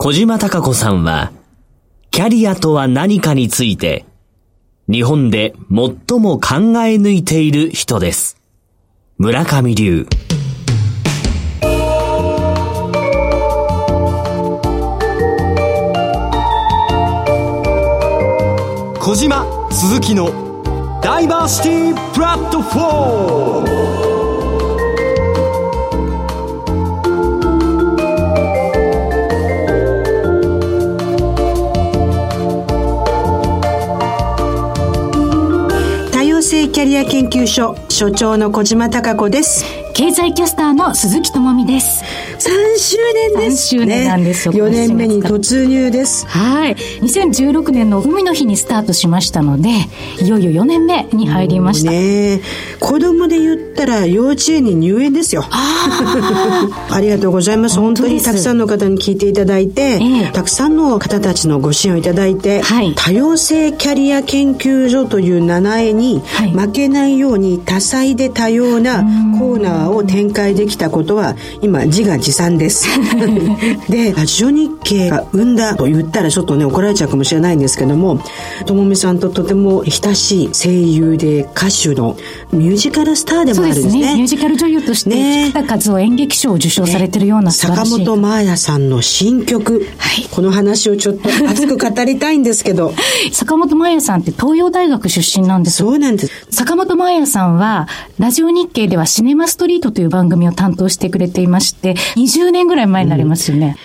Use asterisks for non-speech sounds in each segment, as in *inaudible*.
小島隆子さんは、キャリアとは何かについて、日本で最も考え抜いている人です。村上流。小島鈴木のダイバーシティプラットフォームキャリア研究所所長の小島貴子です。経済キャスターの鈴木智美です。周年です、ね、3周年なんですよ、4年目に突入です。はい。2016年の海の日にスタートしましたのでいよいよ4年目に入りました。ね子供で言ったら幼稚園に入園ですよ。あ *laughs* りがとうございます。本当にたくさんの方に聞いていただいて、ええ、たくさんの方たちのご支援をいただいて、はい、多様性キャリア研究所という名前に負けないように多彩で多様なコーナーを展開できたことは今自画自賛です。*laughs* でラジオ日経が生んだと言ったらちょっとね怒られちゃうかもしれないんですけどもともみさんととても親しい声優で歌手のミュージカルスターでもあるんですね、ね、ミュージカル女優として菊田和夫演劇賞を受賞されてるような素晴らしい、坂本真綾さんの新曲、はい、この話をちょっと熱く語りたいんですけど。*laughs* 坂本真綾さんって東洋大学出身なんです。そうなんです。坂本真綾さんはラジオ日経ではシネマストリートという番組を担当してくれていまして、20年ぐらい前になりますよね。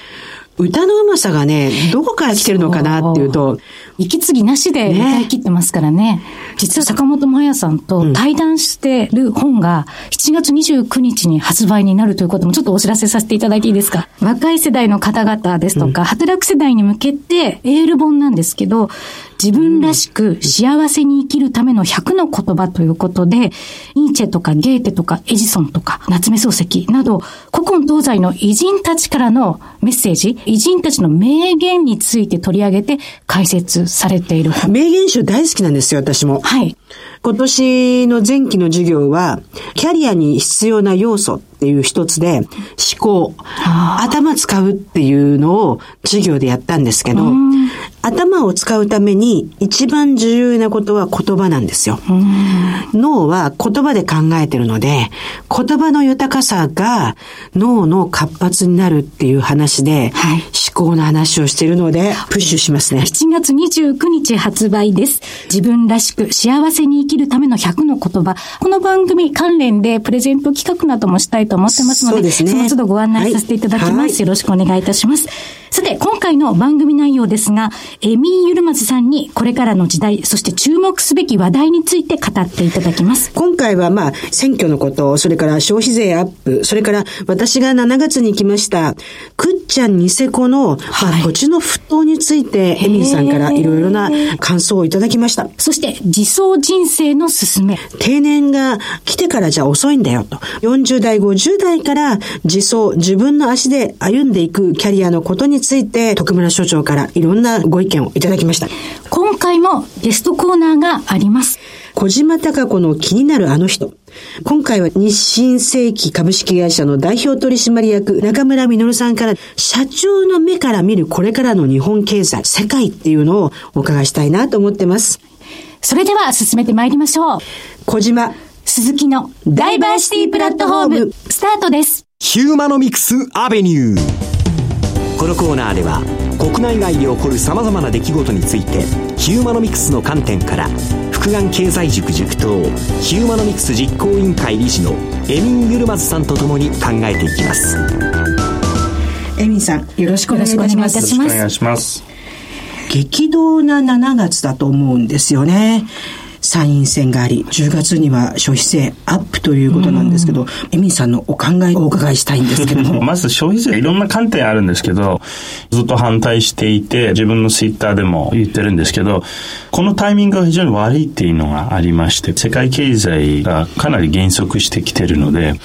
うん、歌のうまさがね、どこから来てるのかなっていうと、息継ぎなしで歌い切ってますからね。ね実は坂本真綾さんと対談してる本が7月29日に発売になるということもちょっとお知らせさせていただいていいですか？若い世代の方々ですとか、うん、働く世代に向けてエール本なんですけど、自分らしく幸せに生きるための100の言葉ということで、ニーチェとかゲーテとかエジソンとか夏目漱石など、古今東西の偉人たちからのメッセージ、偉人たちの名言について取り上げて解説されている名言集大好きなんですよ、私も。はい。今年の前期の授業は、キャリアに必要な要素っていう一つで、思考、頭使うっていうのを授業でやったんですけど、頭を使うために一番重要なことは言葉なんですよ。脳は言葉で考えてるので、言葉の豊かさが脳の活発になるっていう話で、はい、思考の話をしているので、プッシュしますね。7月29日発売です。自分らしく幸せに生きるための100の言葉。この番組関連でプレゼント企画などもしたいと思ってますので、そうですね、その都度ご案内させていただきます。はい、よろしくお願いいたします。さて、今回の番組内容ですが、エミー・ユルマズさんにこれからの時代、そして注目すべき話題について語っていただきます。今回はまあ、選挙のこと、それから消費税アップ、それから私が7月に来ました、くっちゃんニセコの、はい、まあ、土地の沸騰について、エミーさんからいろいろな感想をいただきました。そして、自走人生の進め。定年が来てからじゃ遅いんだよと。40代、50代から自走、自分の足で歩んでいくキャリアのことについて、徳村所長からいろんなご意見をいただきました。今回もゲストコーナーがあります。小島隆子の気になるあの人。今回は日清世紀株式会社の代表取締役中村実さんから社長の目から見るこれからの日本経済、世界っていうのをお伺いしたいなと思ってます。それでは進めてまいりましょう。小島鈴木のダイバーシティプラットフォームスタートです。ヒューマノミクスアベニュー。このコーナーでは国内外で起こるさまざまな出来事についてヒューマノミクスの観点から福眼経済塾塾頭ヒューマノミクス実行委員会理事のエミン・ユルマズさんとともに考えていきます。エミンさんよろしくお願いいたします。よろしくお願いします。激動な7月だと思うんですよね参院選があり、10月には消費税アップということなんですけど、エミンさんのお考えをお伺いしたいんですけども。*laughs* まず消費税いろんな観点あるんですけど、ずっと反対していて、自分のツイッターでも言ってるんですけど、このタイミングが非常に悪いっていうのがありまして、世界経済がかなり減速してきてるので、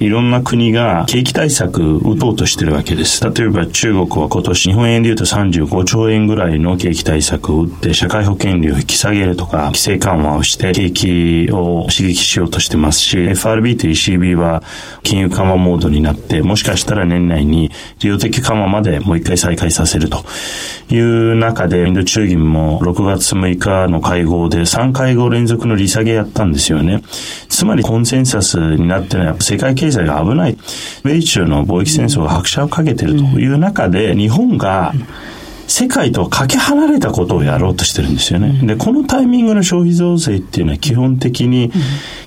いろんな国が景気対策打とうとしてるわけです。例えば中国は今年日本円で言うと35兆円ぐらいの景気対策を打って、社会保険料を引き下げるとか、規制緩和緩和をして景気を刺激しようとしてますし、FRB と ECB は金融緩和モードになって、もしかしたら年内に利用的緩和までもう一回再開させるという中で、インド中銀も6月6日の会合で3会合連続の利下げやったんですよね。つまりコンセンサスになってるのは世界経済が危ない。米中の貿易戦争が拍車をかけてるという中で、日本が、世界とかけ離れたことをやろうとしてるんですよね。で、このタイミングの消費増税っていうのは基本的に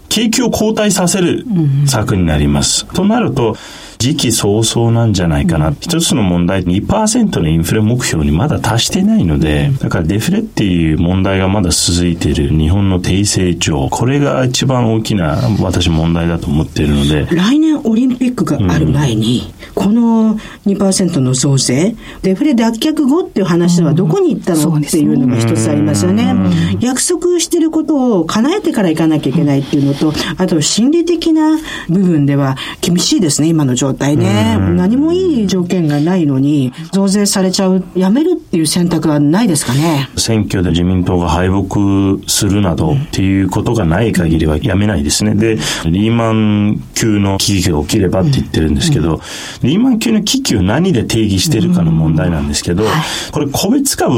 景気を後退させる策になります。となると、時期尚早なんじゃないかな。一つの問題、2%のインフレ目標にまだ達していないので、だからデフレっていう問題がまだ続いている日本の低成長、これが一番大きな私問題だと思っているので。来年オリンピックがある前に、うん、この2%の増税、デフレ脱却後っていう話はどこに行ったの、うん、っていうのが一つありますよね。約束してることを叶えてから行かなきゃいけないっていうのと、あと心理的な部分では厳しいですね、今の状態ね。何もいい条件がないのに、増税されちゃう、やめるっていう選択はないですかね。選挙で自民党が敗北するなどっていうことがない限りはやめないですね。で、リーマン級の危機が起きればって言ってるんですけど、リーマン級の危機を何で定義してるかの問題なんですけど、これ個別株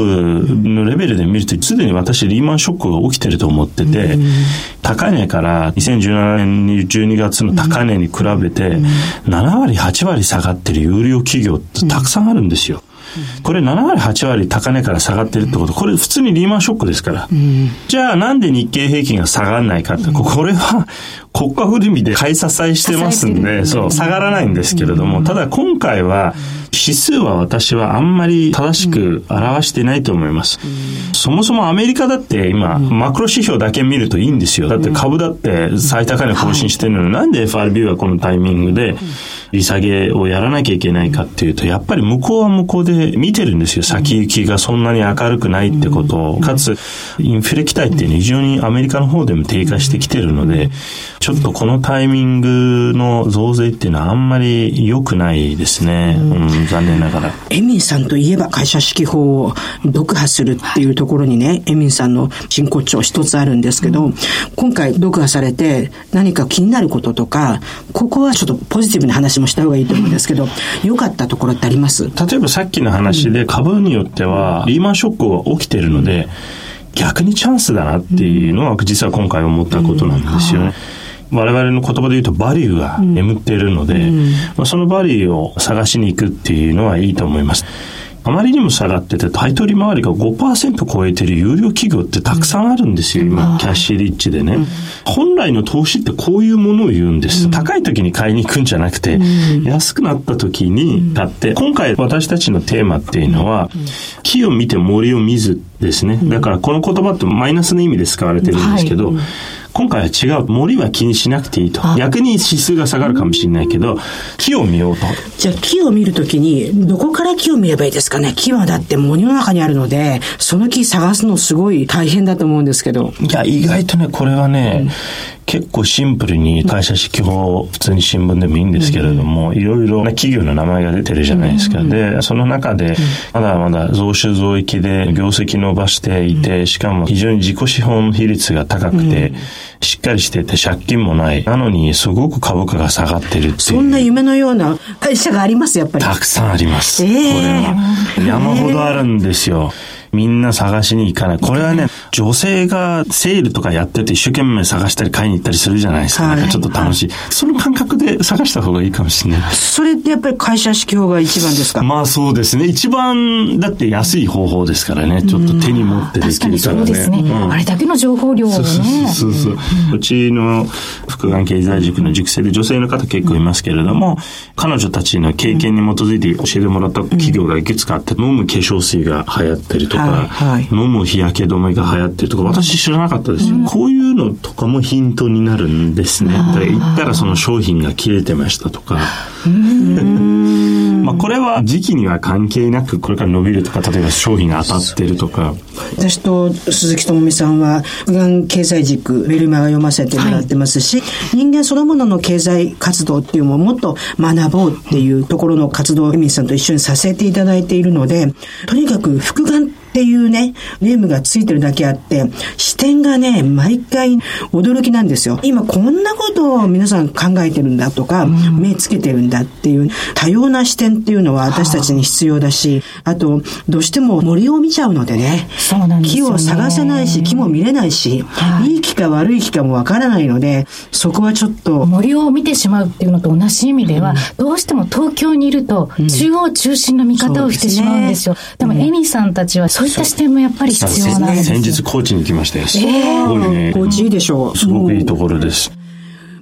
のレベルで見ると、すでに私リーマンショックが起きてると思ってて、高値から2017年12月の高値に比べて、7割、8割下がってる有料企業ってたくさんあるんですよ。これ7割、8割高値から下がってるってこと、これ普通にリーマンショックですから。じゃあなんで日経平均が下がらないかって、これは国家ぐるみで買い支えしてますんで、そう、下がらないんですけれども、ただ今回は、指数は私はあんまり正しく表してないと思います。そもそもアメリカだって今、マクロ指標だけ見るといいんですよ。だって株だって最高値更新してるのに、なんで FRB はこのタイミングで利下げをやらなきゃいけないかっていうと、やっぱり向こうは向こうで見てるんですよ。先行きがそんなに明るくないってことを。かつ、インフレ期待っていうのは非常にアメリカの方でも低下してきてるので、ちょっとこのタイミングの増税っていうのはあんまり良くないですね。うん、残念ながら。エミンさんといえば会社指揮法を読破するっていうところにね、エミンさんの真骨頂一つあるんですけど、今回読破されて何か気になることとか、ここはちょっとポジティブな話もした方がいいと思うんですけど、良かったところってあります？例えばさっきの話で株によってはリーマンショックが起きてるので、逆にチャンスだなっていうのは実は今回思ったことなんですよね。我々の言葉で言うとバリューが眠っているので、うん、まあ、そのバリューを探しに行くっていうのはいいと思います。あまりにも下がってて、買取回りが5%超えてる有料企業ってたくさんあるんですよ、今、キャッシュリッチでね。本来の投資ってこういうものを言うんです。高い時に買いに行くんじゃなくて、安くなった時に買って、今回私たちのテーマっていうのは、木を見て森を見ずですね。だからこの言葉ってマイナスの意味で使われてるんですけど、今回は違う。森は気にしなくていいと。逆に指数が下がるかもしれないけど、木を見ようと。じゃあ木を見るときに、どこから木を見ればいいですかね？木はだって森の中にあるので、その木探すのすごい大変だと思うんですけど。いや、意外とね、これはね、うん結構シンプルに会社指揮法、普通に新聞でもいいんですけれども、いろいろな企業の名前が出てるじゃないですか。で、その中で、まだまだ増収増益で業績伸ばしていて、しかも非常に自己資本比率が高くて、しっかりしてて借金もない。なのに、すごく株価が下がってるっていう。そんな夢のような会社がありますやっぱり。たくさんあります。えー、これは。山ほどあるんですよ。えーみんな探しに行かない。これはね、女性がセールとかやってて一生懸命探したり買いに行ったりするじゃないですか。なんかちょっと楽しい。その感覚で探した方がいいかもしれない。それってやっぱり会社指揮法が一番ですか？まあそうですね。一番、だって安い方法ですからね。ちょっと手に持ってできるからね。そうですね、うん、あれだけの情報量をね。そうそうそううちの福眼経済塾の塾生で女性の方結構いますけれども、彼女たちの経験に基づいて教えてもらった企業がいくつかあって、飲む化粧水が流行ってるとか、はいはい飲む日焼け止めが流行ってるとか、私知らなかったですよ。うん、こういうのとかもヒントになるんですね。だ行ったらその商品が切れてましたとか。*laughs* まあこれは時期には関係なく、これから伸びるとか、例えば商品が当たってるとか。私と鈴木智美さんは、普段経済軸、メルマガ読ませてもらってますし、はい、人間そのものの経済活動っていうのをもっと学ぼうっていうところの活動をエミさんと一緒にさせていただいているので、とにかく複眼っていうね、ネームがついてるだけあって、視点がね、毎回驚きなんですよ。今こんなことを皆さん考えてるんだとか、うん、目つけてるんだっていう多様な視点っていうのは私たちに必要だし、あと、どうしても森を見ちゃうのでね、ですね木を探せないし、木も見れないし、はい、いい木か悪い木かもわからないので、そこはちょっと。森を見てしまうっていうのと同じ意味では、うん、どうしても東京にいると、中央中心の見方をしてしまうんですよ。でも、エミさんたちはそういった視点もやっぱり必要なんですよ。先日高知に行きましたよ。すごいね。高知いいでしょう。すごくいいところです。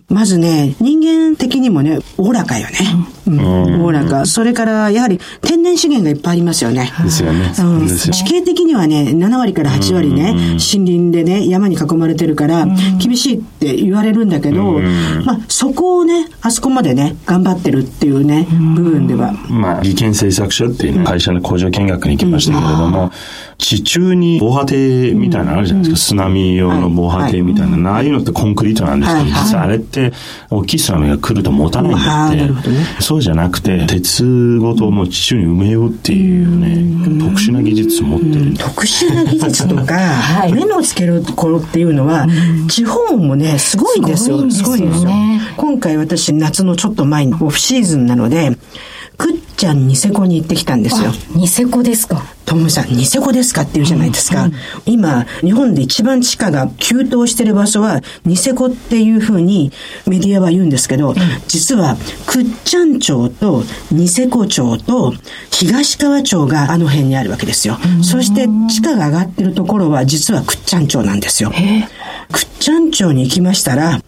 まずね、人間的にもね、おおらかよね。うん。おおらか。それから、やはり天然資源がいっぱいありますよね。ですよね。うん。地形的にはね、7割から8割ね、森林でね、山に囲まれてるから、厳しいって言われるんだけど、まあ、そこをね、あそこまでね、頑張ってるっていうね、部分では。まあ、技研製作所っていう、会社の工場見学に行きましたけれども、地中に防波堤みたいなのあるじゃないですか。津波用の防波堤みたいな。ああいうのってコンクリートなんですけど、実はあれって、大きい津波が来ると持たないんだって、そうじゃなくて、鉄ごともう地中に埋めようっていうね、特殊な技術を持ってる。特殊な技術とか、目のつけるところっていうのは、地方もね、すごいんですよ。すごいんですよ。今回私、夏のちょっと前にオフシーズンなので、ちゃんニセコに行ってきたんですよ。ニセコですかともさん、ニセコですかって言うじゃないですか。うん、今、日本で一番地下が急騰してる場所は、ニセコっていうふうにメディアは言うんですけど、うん、実は、くっちゃん町とニセコ町と東川町があの辺にあるわけですよ。そして地価が上がってるところは実はくっちゃん町なんですよ。くっちゃん町に行きましたら、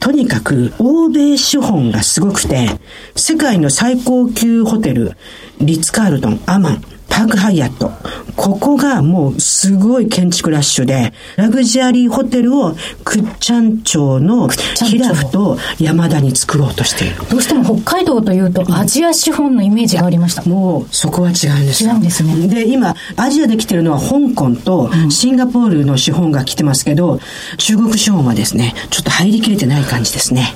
とにかく欧米資本がすごくて、世界の最高級ホテル、リッツ・カールトン、アマン、パークハイアット。ここがもうすごい建築ラッシュで、ラグジュアリーホテルをクッチャン町のヒラフと山田に作ろうとしている。どうしても北海道というとアジア資本のイメージがありました。もうそこは違うんです違うんですね。で、今、アジアで来てるのは香港とシンガポールの資本が来てますけど、うん、中国資本はですね、ちょっと入りきれてない感じですね。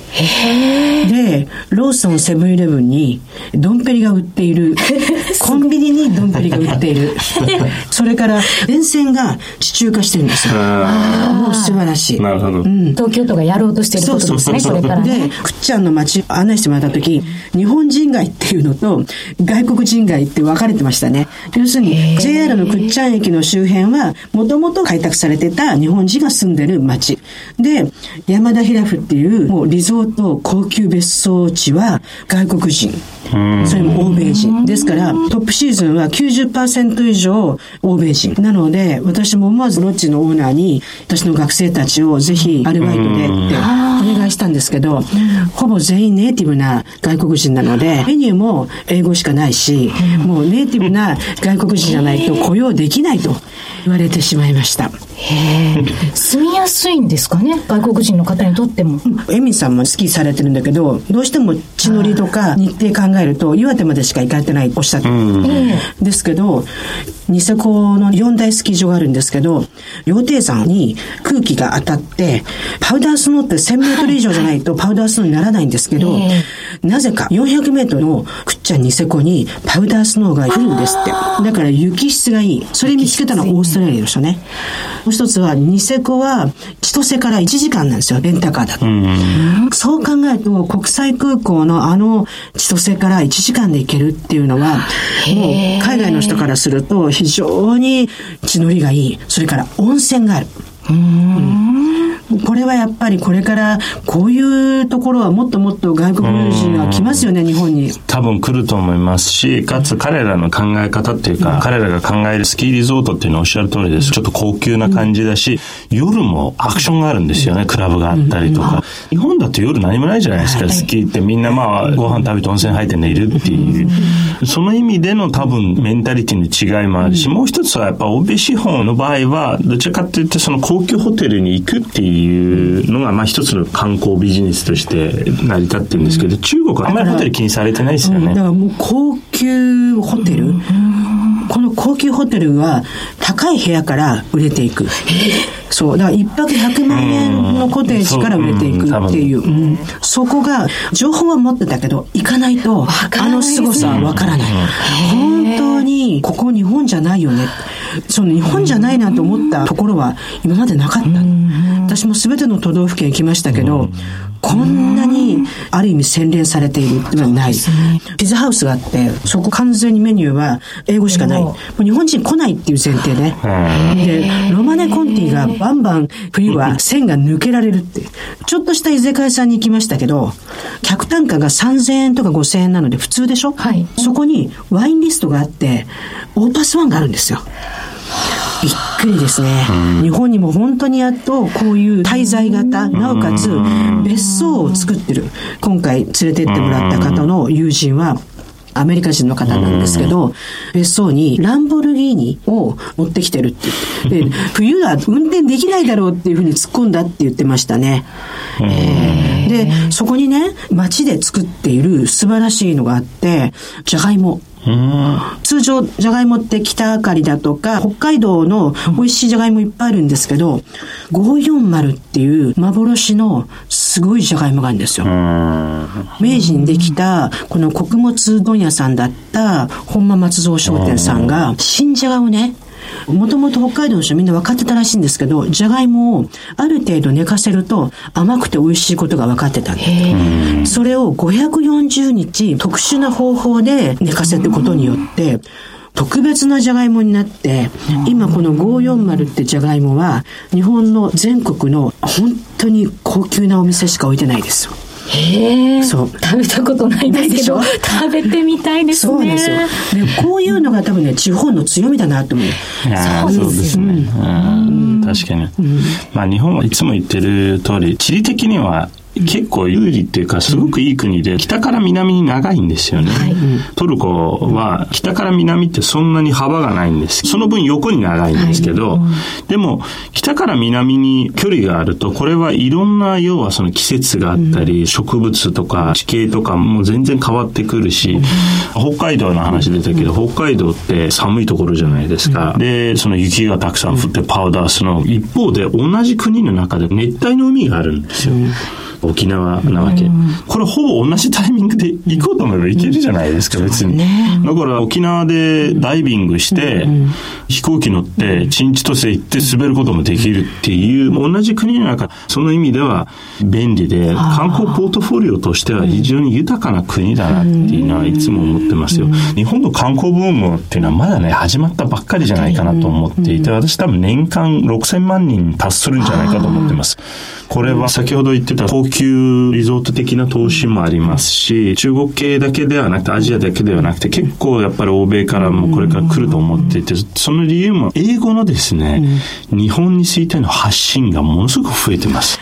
で、ローソンセブンイレブンにドンペリが売っている、*laughs* コンビニにドンペリが売っている。*laughs* それから、電線が地中化してるんですよ。もう素晴らしい。なるほど。うん、東京都がやろうとしてることですね、これから、ね。で、くっちゃんの街案内してもらった時、日本人街っていうのと、外国人街って分かれてましたね。要するに、JR のくっちゃん駅の周辺は、もともと開拓されてた日本人が住んでる街。で、山田平府っていう、もうリゾート高級別荘地は外国人。それも欧米人。ですから、トップシーズンは90%以上欧米人。なので、私も思わずロッジのオーナーに、私の学生たちをぜひアルバイトでってお願いしたんですけど、ほぼ全員ネイティブな外国人なので、メニューも英語しかないし、もうネイティブな外国人じゃないと雇用できないと言われてしまいました。へ住みやすいんですかね？外国人の方にとっても。エミさんもスキーされてるんだけど、どうしても地乗りとか日程考えると、岩手までしか行かれてないおっしゃって。ですけど、ニセコの四大スキー場があるんですけど、羊蹄山に空気が当たって、パウダースノーって1000メートル以上じゃないとパウダースノーにならないんですけど、なぜか400メートルのくっちゃんニセコにパウダースノーが降るんですって。だから雪質がいい。それ見つけたのはオーストラリアの人ね。もう一つは、ニセコは千歳から1時間なんですよ、レンタカーだと。そう考えると、国際空港のあの千歳から1時間で行けるっていうのは、もう海外の人からすると非常に地のりがいい。それから温泉がある。これはやっぱりこれからこういうところはもっともっと外国人は来ますよね、日本に。多分来ると思いますし、かつ彼らの考え方っていうか、彼らが考えるスキーリゾートっていうのはおっしゃる通りです。ちょっと高級な感じだし、夜もアクションがあるんですよね、クラブがあったりとか。日本だと夜何もないじゃないですか、スキーってみんなまあご飯食べて温泉入って寝るっていう。その意味での多分メンタリティの違いもあるし、もう一つはやっぱ欧米資本の場合は、どちらかというとその高級ホテルに行くっていうのが、まあ一つの観光ビジネスとして成り立ってるんですけど、中国はあんまりホテル気にされてないですよね。だからもう高級ホテル、この高級ホテルは高い部屋から売れていく。そう。だから一泊100万円のコテージから売れていくっていう。うん、そこが、情報は持ってたけど、行かないと、あの凄さはわからない。本当に、ここ日本じゃないよね。その日本じゃないなと思ったところは今までなかった。私も全ての都道府県行きましたけど、こんなにある意味洗練されているっていうのはない。ピザハウスがあって、そこ完全にメニューは英語しかない。もう日本人来ないっていう前提で。で、ロマネコンティがバンバン冬は線が抜けられるって。ちょっとした居酒屋さんに行きましたけど、客単価が3000円とか5000円なので普通でしょ？はい。そこにワインリストがあって、オーパスワンがあるんですよ。くりですね。日本にも本当にやっとこういう滞在型、なおかつ別荘を作ってる。今回連れてってもらった方の友人は、アメリカ人の方なんですけど、別荘にランボルギーニを持ってきてるって言って、で冬は運転できないだろうっていうふうに突っ込んだって言ってましたね。えー、で、そこにね、街で作っている素晴らしいのがあって、じゃがいも。通常、じゃがいもって北あかりだとか、北海道の美味しいじゃがいもいっぱいあるんですけど、540っていう幻のすごいじゃがいもがあるんですよ。明治にできた、この穀物問屋さんだった本間松蔵商店さんが、新じゃがをね、もともと北海道の人みんな分かってたらしいんですけど、じゃがいもをある程度寝かせると甘くて美味しいことが分かってたんで、それを540日特殊な方法で寝かせることによって、特別なじゃがいもになって、今この540ってじゃがいもは、日本の全国の本当に高級なお店しか置いてないですよ。へえ。そう。食べたことないですけど、食べてみたいですね。そうですよ。で、こういうのが多分ね、地方の強みだなと思う。そうですね。確かに。まあ日本はいつも言ってる通り、地理的には結構有利っていうか、すごくいい国で、北から南に長いんですよね。はい、トルコは北から南ってそんなに幅がないんです。その分横に長いんですけど、はい、でも、北から南に距離があると、これはいろんな、要はその季節があったり、植物とか地形とかも全然変わってくるし、北海道の話出たけど、北海道って寒いところじゃないですか。で、その雪がたくさん降ってパウダースノー。一方で同じ国の中で熱帯の海があるんですよ。沖縄なわけ。これほぼ同じタイミングで行こうと思えば行けるじゃないですか、別に。だから沖縄でダイビングして、飛行機乗って、新千歳行って滑ることもできるっていう、同じ国の中、その意味では便利で、観光ポートフォリオとしては非常に豊かな国だなっていうのはいつも思ってますよ。日本の観光ブームっていうのはまだね、始まったばっかりじゃないかなと思っていて、私多分年間6000万人に達するんじゃないかと思ってます。これは先ほど言ってた高級リゾート的な投資もありますし、中国系だけではなくて、アジアだけではなくて、結構やっぱり欧米からもこれから来ると思っていて、その理由も英語のですね、日本についての発信がものすごく増えてます。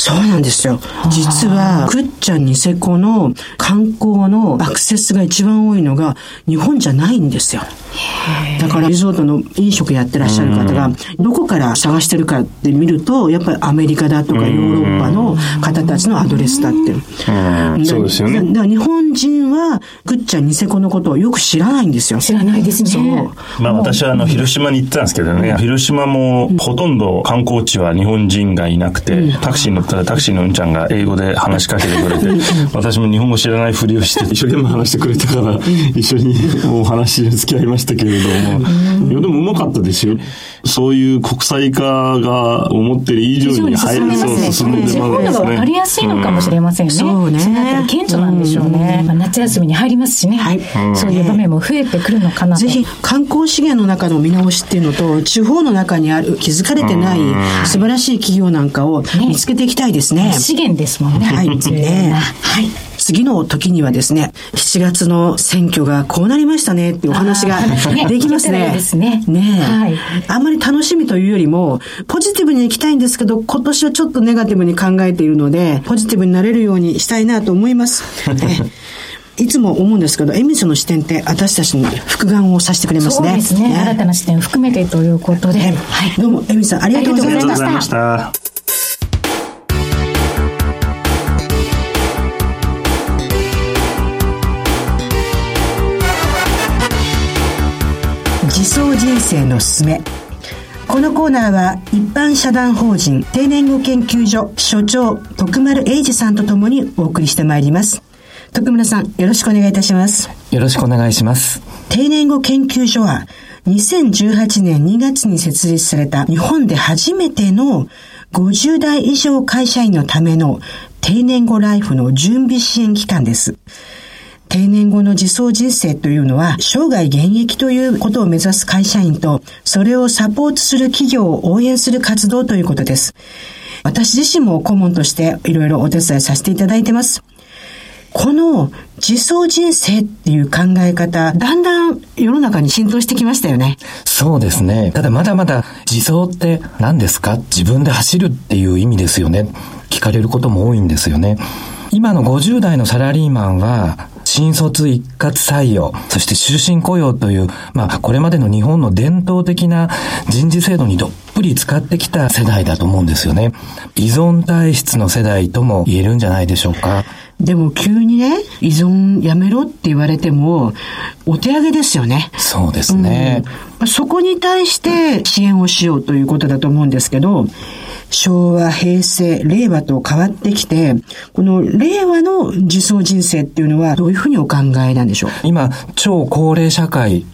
そうなんですよ。実は、くっちゃんニセコの観光のアクセスが一番多いのが日本じゃないんですよ。だからリゾートの飲食やってらっしゃる方が、どこから探してるかって見ると、やっぱりアメリカだとかヨーロッパの方たちのアドレスだって。そうですよね。だから日本人は、くっちゃんニセコのことをよく知らないんですよ。知らないですね。そう。まあ私はあの、広島に行ったんですけどね、広島もほとんど観光地は日本人がいなくて、タクシー乗ったらタクシーのうんちゃんが英語で話しかけてくれて、*laughs* 私も日本語知らないふりをして、一生懸命話してくれたから、一緒にもう話付き合いましたけれども、いやでもうまかったですよ。そういう国際化が思ってる以上に入る、そう進んでますね。分かりやすいのかもしれませんね。そうね。顕著なんでしょうね。夏休みに入りますしね。はい。そういう場面も増えてくるのかなぜひ観光資源の中の見直しっていうのと、地方の中にある気づかれてない素晴らしい企業なんかを見つけていきたいですね。ね。資源ですもんね。はい。ね。はい。次の時にはですね、7月の選挙がこうなりましたねっていうお話ができますね。ですね。ねはい。あんまり楽しみというよりも、ポジティブに行きたいんですけど、今年はちょっとネガティブに考えているので、ポジティブになれるようにしたいなと思います。*laughs* いつも思うんですけど、エミスの視点って私たちに復眼をさせてくれますね。そうですね。ね新たな視点を含めてということで。はい。どうも、エミさんありがとうございました。自走人生のすすめ。このコーナーは一般社団法人定年後研究所所長徳丸英二さんとともにお送りしてまいります。徳村さんよろしくお願いいたします。よろしくお願いします。定年後研究所は2018年2月に設立された日本で初めての50代以上会社員のための定年後ライフの準備支援機関です。定年後の自走人生というのは、生涯現役ということを目指す会社員と、それをサポートする企業を応援する活動ということです。私自身も顧問としていろいろお手伝いさせていただいてます。この自走人生っていう考え方、だんだん世の中に浸透してきましたよね。そうですね。ただまだまだ自走って何ですか？自分で走るっていう意味ですよね。聞かれることも多いんですよね。今の50代のサラリーマンは、新卒一括採用、そして終身雇用という、まあ、これまでの日本の伝統的な人事制度にどっぷり使ってきた世代だと思うんですよね。依存体質の世代とも言えるんじゃないでしょうか。でも急にね、依存やめろって言われても、お手上げですよね。そうですね、うん、そこに対して支援をしようということだと思うんですけど、昭和、平成、令和と変わってきて、この令和の自走人生っていうのはどういうふうにお考えなんでしょう？今、超高齢社会、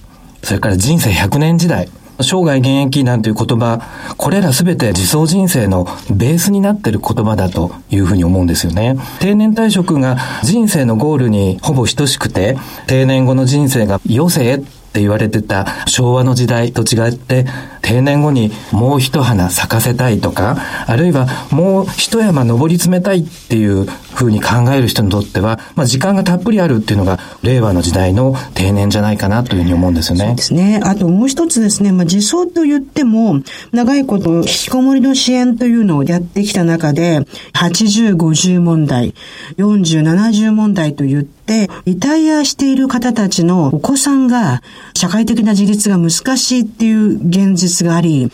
それから人生100年時代、生涯現役なんていう言葉、これらすべて自走人生のベースになっている言葉だというふうに思うんですよね。定年退職が人生のゴールにほぼ等しくて、定年後の人生が余生って言われてた昭和の時代と違って、定年後にもう一花咲かせたいとか、あるいはもう一山登り詰めたいっていうふうに考える人にとっては、まあ時間がたっぷりあるっていうのが令和の時代の定年じゃないかなというふうに思うんですよね。そうですね。あともう一つですね、まあ自走と言っても、長いこと引きこもりの支援というのをやってきた中で、80、50問題、40、70問題と言って、リタイアしている方たちのお子さんが社会的な自立が難しいっていう現実があり、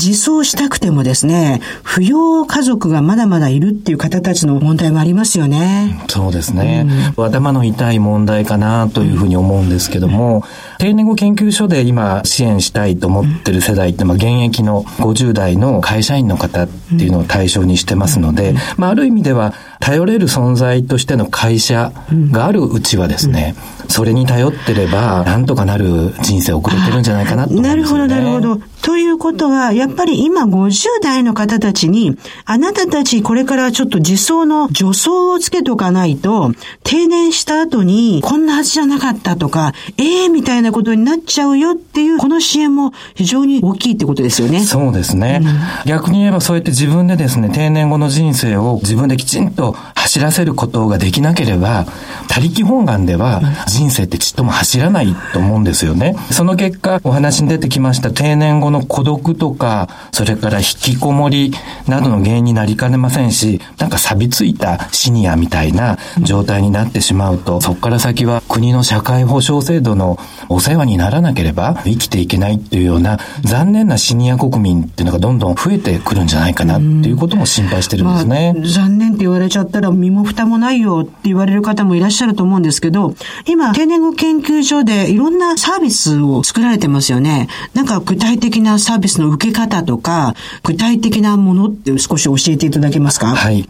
自走したくてもですね、扶養家族がまだまだいるっていう方たちの問題もありますよね。そうですね。うん、頭の痛い問題かなというふうに思うんですけども、うん、定年後研究所で今支援したいと思ってる世代って、まあ、現役の50代の会社員の方っていうのを対象にしてますので、まあ、ある意味では頼れる存在としての会社があるうちはですね、それに頼ってれば、なんとかなる人生を送れてるんじゃないかなと思います、ね、なるほど、なるほど。ということは、やっぱり今50代の方たちに、あなたたちこれからちょっと自走の助走をつけておかないと、定年した後に、こんなはずじゃなかったとか、ええー、みたいなことになっちゃうよっていう、この支援も非常に大きいってことですよね。そうですね。うん、逆に言えばそうやって自分でですね、定年後の人生を自分できちんと走らせることができなければ、他力本願では人生ってちっとも走らないと思うんですよね。その結果、お話に出てきました定年後の孤独とか、それから引きこもりなどの原因になりかねませんし、なんか錆びついたシニアみたいな状態になってしまうと、そこから先は国の社会保障制度のお世話にならなければ生きていけないっていうような残念なシニア国民っていうのがどんどん増えてくるんじゃないかなっていうことも心配してるんですね。まあ、残念って言われちゃったら身も蓋もないよって言われる方もいらっしゃると思うんですけど、今、定年後研究所でいろんなサービスを作られてますよね。なんか具体的なサービスの受け方とか、具体的なものって少し教えていただけますか？はい。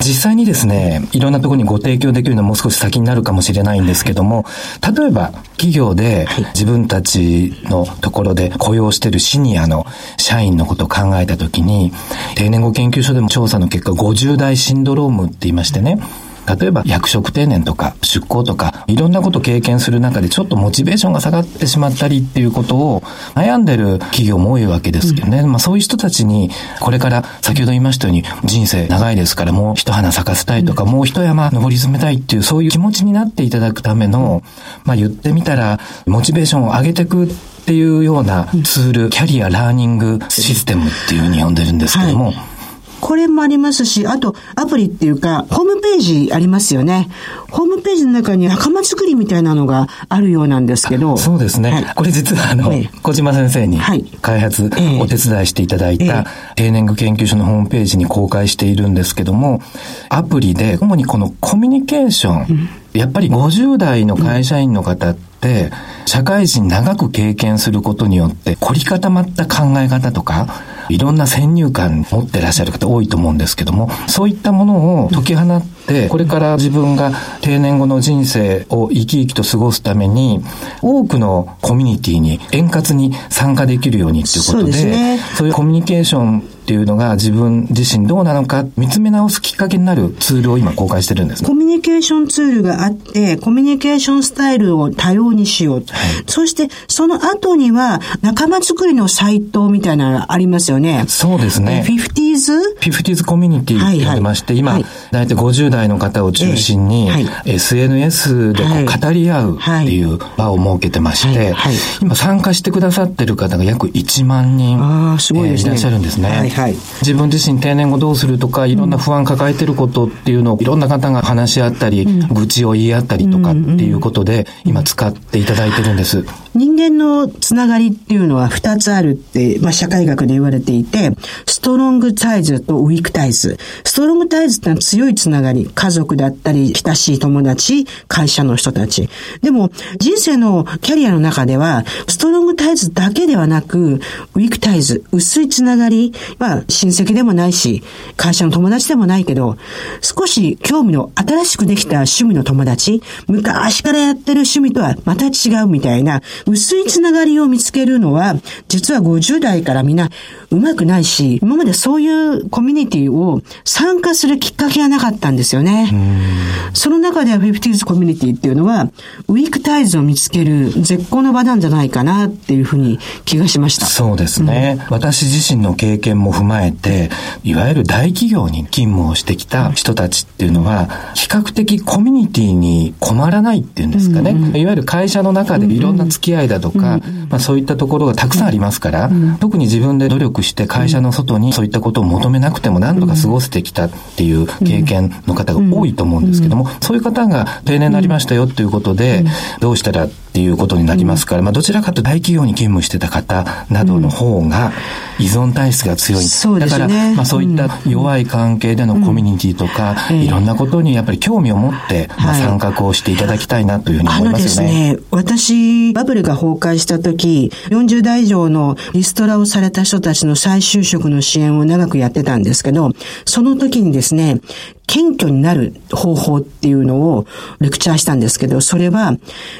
実際にですね、いろんなところにご提供できるのはもう少し先になるかもしれないんですけども、例えば企業で自分たちのところで雇用しているシニアの社員のことを考えたときに、定年後研究所でも調査の結果50代シンドロームって言いましてね、例えば役職定年とか出向とか、いろんなことを経験する中でちょっとモチベーションが下がってしまったりっていうことを悩んでる企業も多いわけですけどね。うん、まあそういう人たちに、これから先ほど言いましたように人生長いですからもう一花咲かせたいとか、うん、もう一山登り詰めたいっていうそういう気持ちになっていただくための、まあ言ってみたら、モチベーションを上げていくっていうようなツール、キャリアラーニングシステムっていうふうに呼んでるんですけども、はいこれもありますし、あとアプリっていうか、ホームページありますよね。ホームページの中に袴作りみたいなのがあるようなんですけど。そうですね。はい、これ実はあの、小島先生に開発、お手伝いしていただいた、定年具研究所のホームページに公開しているんですけども、アプリで主にこのコミュニケーション、うん、やっぱり50代の会社員の方って、うん社会人長く経験することによって凝り固まった考え方とか、いろんな先入観持ってらっしゃる方多いと思うんですけども、そういったものを解き放って、これから自分が定年後の人生を生き生きと過ごすために、多くのコミュニティに円滑に参加できるようにっていうことで、そう、ね,、いうコミュニケーションっていうのが自分自身どうなのか見つめ直すきっかけになるツールを今公開してるんです、コミュニケーションツールがあって、コミュニケーションスタイルを多様にしよう。はい、そしてその後には仲間作りのサイトみたいなのがありますよね。そうですね。フィフティーズフィフティーズコミュニティってありまして、はいはい、今、大体50代の方を中心に、はい、SNS でこう語り合うっていう場を設けてまして、今参加してくださってる方が約1万人、あすごいらっしゃるんですね。はい、自分自身定年後どうするとか、いろんな不安抱えてることっていうのをいろんな方が話し合ったり、愚痴を言い合ったりとかっていうことで、今使っていただいてるんです。人間のつながりっていうのは2つあるって、まあ、社会学で言われていて、ストロングタイズとウィークタイズ。ストロングタイズってのは強いつながり、家族だったり、親しい友達、会社の人たち。でも、人生のキャリアの中では、ストロングタイズだけではなく、ウィークタイズ、薄いつながり、まあ、親戚でもないし、会社の友達でもないけど、少し興味の新しくできた趣味の友達、昔からやってる趣味とはまた違うみたいな、薄いつながりを見つけるのは、実は50代からみんなうまくないし、今までそういうコミュニティを参加するきっかけがなかったんですよね。その中ではフィフティーズコミュニティっていうのは、ウィークタイズを見つける絶好の場なんじゃないかなっていうふうに気がしました。そうですね。うん、私自身の経験も踏まえて、いわゆる大企業に勤務をしてきた人たちっていうのは、比較的コミュニティに困らないっていうんですかね。うんうん、いわゆる会社の中でいろんな付き合いだとか、まあそういったところがたくさんありますから、うん、特に自分で努力して会社の外にそういったことを求めなくても何とか過ごせてきたっていう経験の方が多いと思うんですけども、そういう方が定年になりましたよっていうことで、どうしたらっていうことになりますから、まあどちらかと大企業に勤務してた方などの方が依存体質が強い。そうですね。だから、まあそういった弱い関係でのコミュニティとか、いろんなことにやっぱり興味を持って、まあ参画をしていただきたいなというふうに思いますよね。あのですね、私、バブルが崩壊した時、40代以上のリストラをされた人たちの再就職の支援を長くやってたんですけど、その時にですね、謙虚になる方法っていうのをレクチャーしたんですけど、それは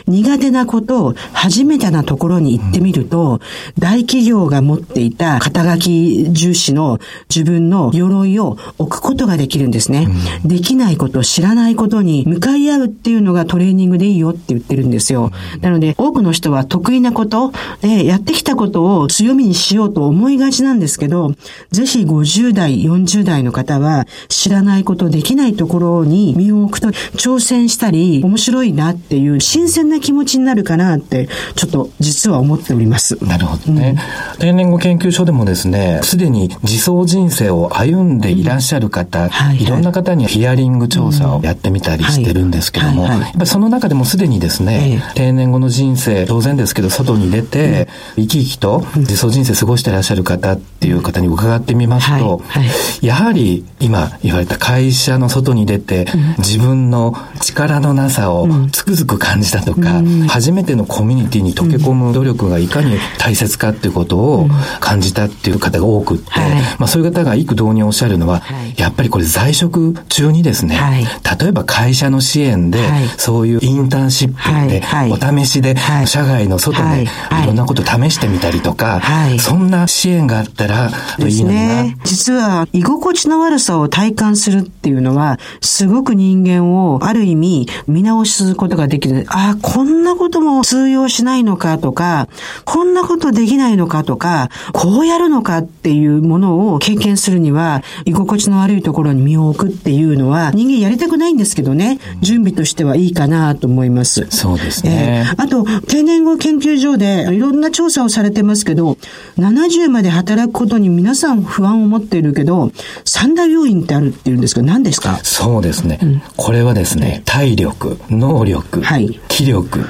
苦手なことを初めてなところに行ってみると、大企業が持っていた肩書き重視の自分の鎧を置くことができるんですね。できないこと、知らないことに向かい合うっていうのがトレーニングでいいよって言ってるんですよ。なので、多くの人は得意なこと、でやってきたことを強みにしようと思いがちなんですけど、ぜひ50代、40代の方は知らないことできないところに身を置くと挑戦したり面白いなっていう新鮮な気持ちになるかなってちょっと実は思っております。なるほどね。うん、定年後研究所でもですね、すでに自走人生を歩んでいらっしゃる方、うん。はいはい、いろんな方にヒアリング調査をやってみたりしてるんですけども、やっぱその中でもすでにですね、え定年後の人生、当然ですけど外に出て、生き生きと自走人生過ごしていらっしゃる方っていう方に伺ってみますと、はいはい、やはり今言われた会社社の外に出て、自分の力のなさをつくづく感じたとか、初めてのコミュニティに溶け込む努力がいかに大切かっていうことを感じたっていう方が多くって、まあそういう方が幾度におっしゃるのは、やっぱりこれ在職中にですね、例えば会社の支援で、そういうインターンシップで、お試しで社外の外でい。ろんなこと試してみたりとか、そんな支援があったらいいのにな。実は居心地の悪さを体感するっていういうのは、すごく人間をある意味見直すことができる。ああ、こんなことも通用しないのかとか、こんなことできないのかとか、こうやるのかっていうものを経験するには、居心地の悪いところに身を置くっていうのは、人間やりたくないんですけどね、準備としてはいいかなと思います。そうですね。えー、あと、定年後研究所でいろんな調査をされてますけど、70まで働くことに皆さん不安を持っているけど、三大要因ってあるっていうんですけど、何ですか？そうですね、うん、これはですね、体力、能力、はい、気力、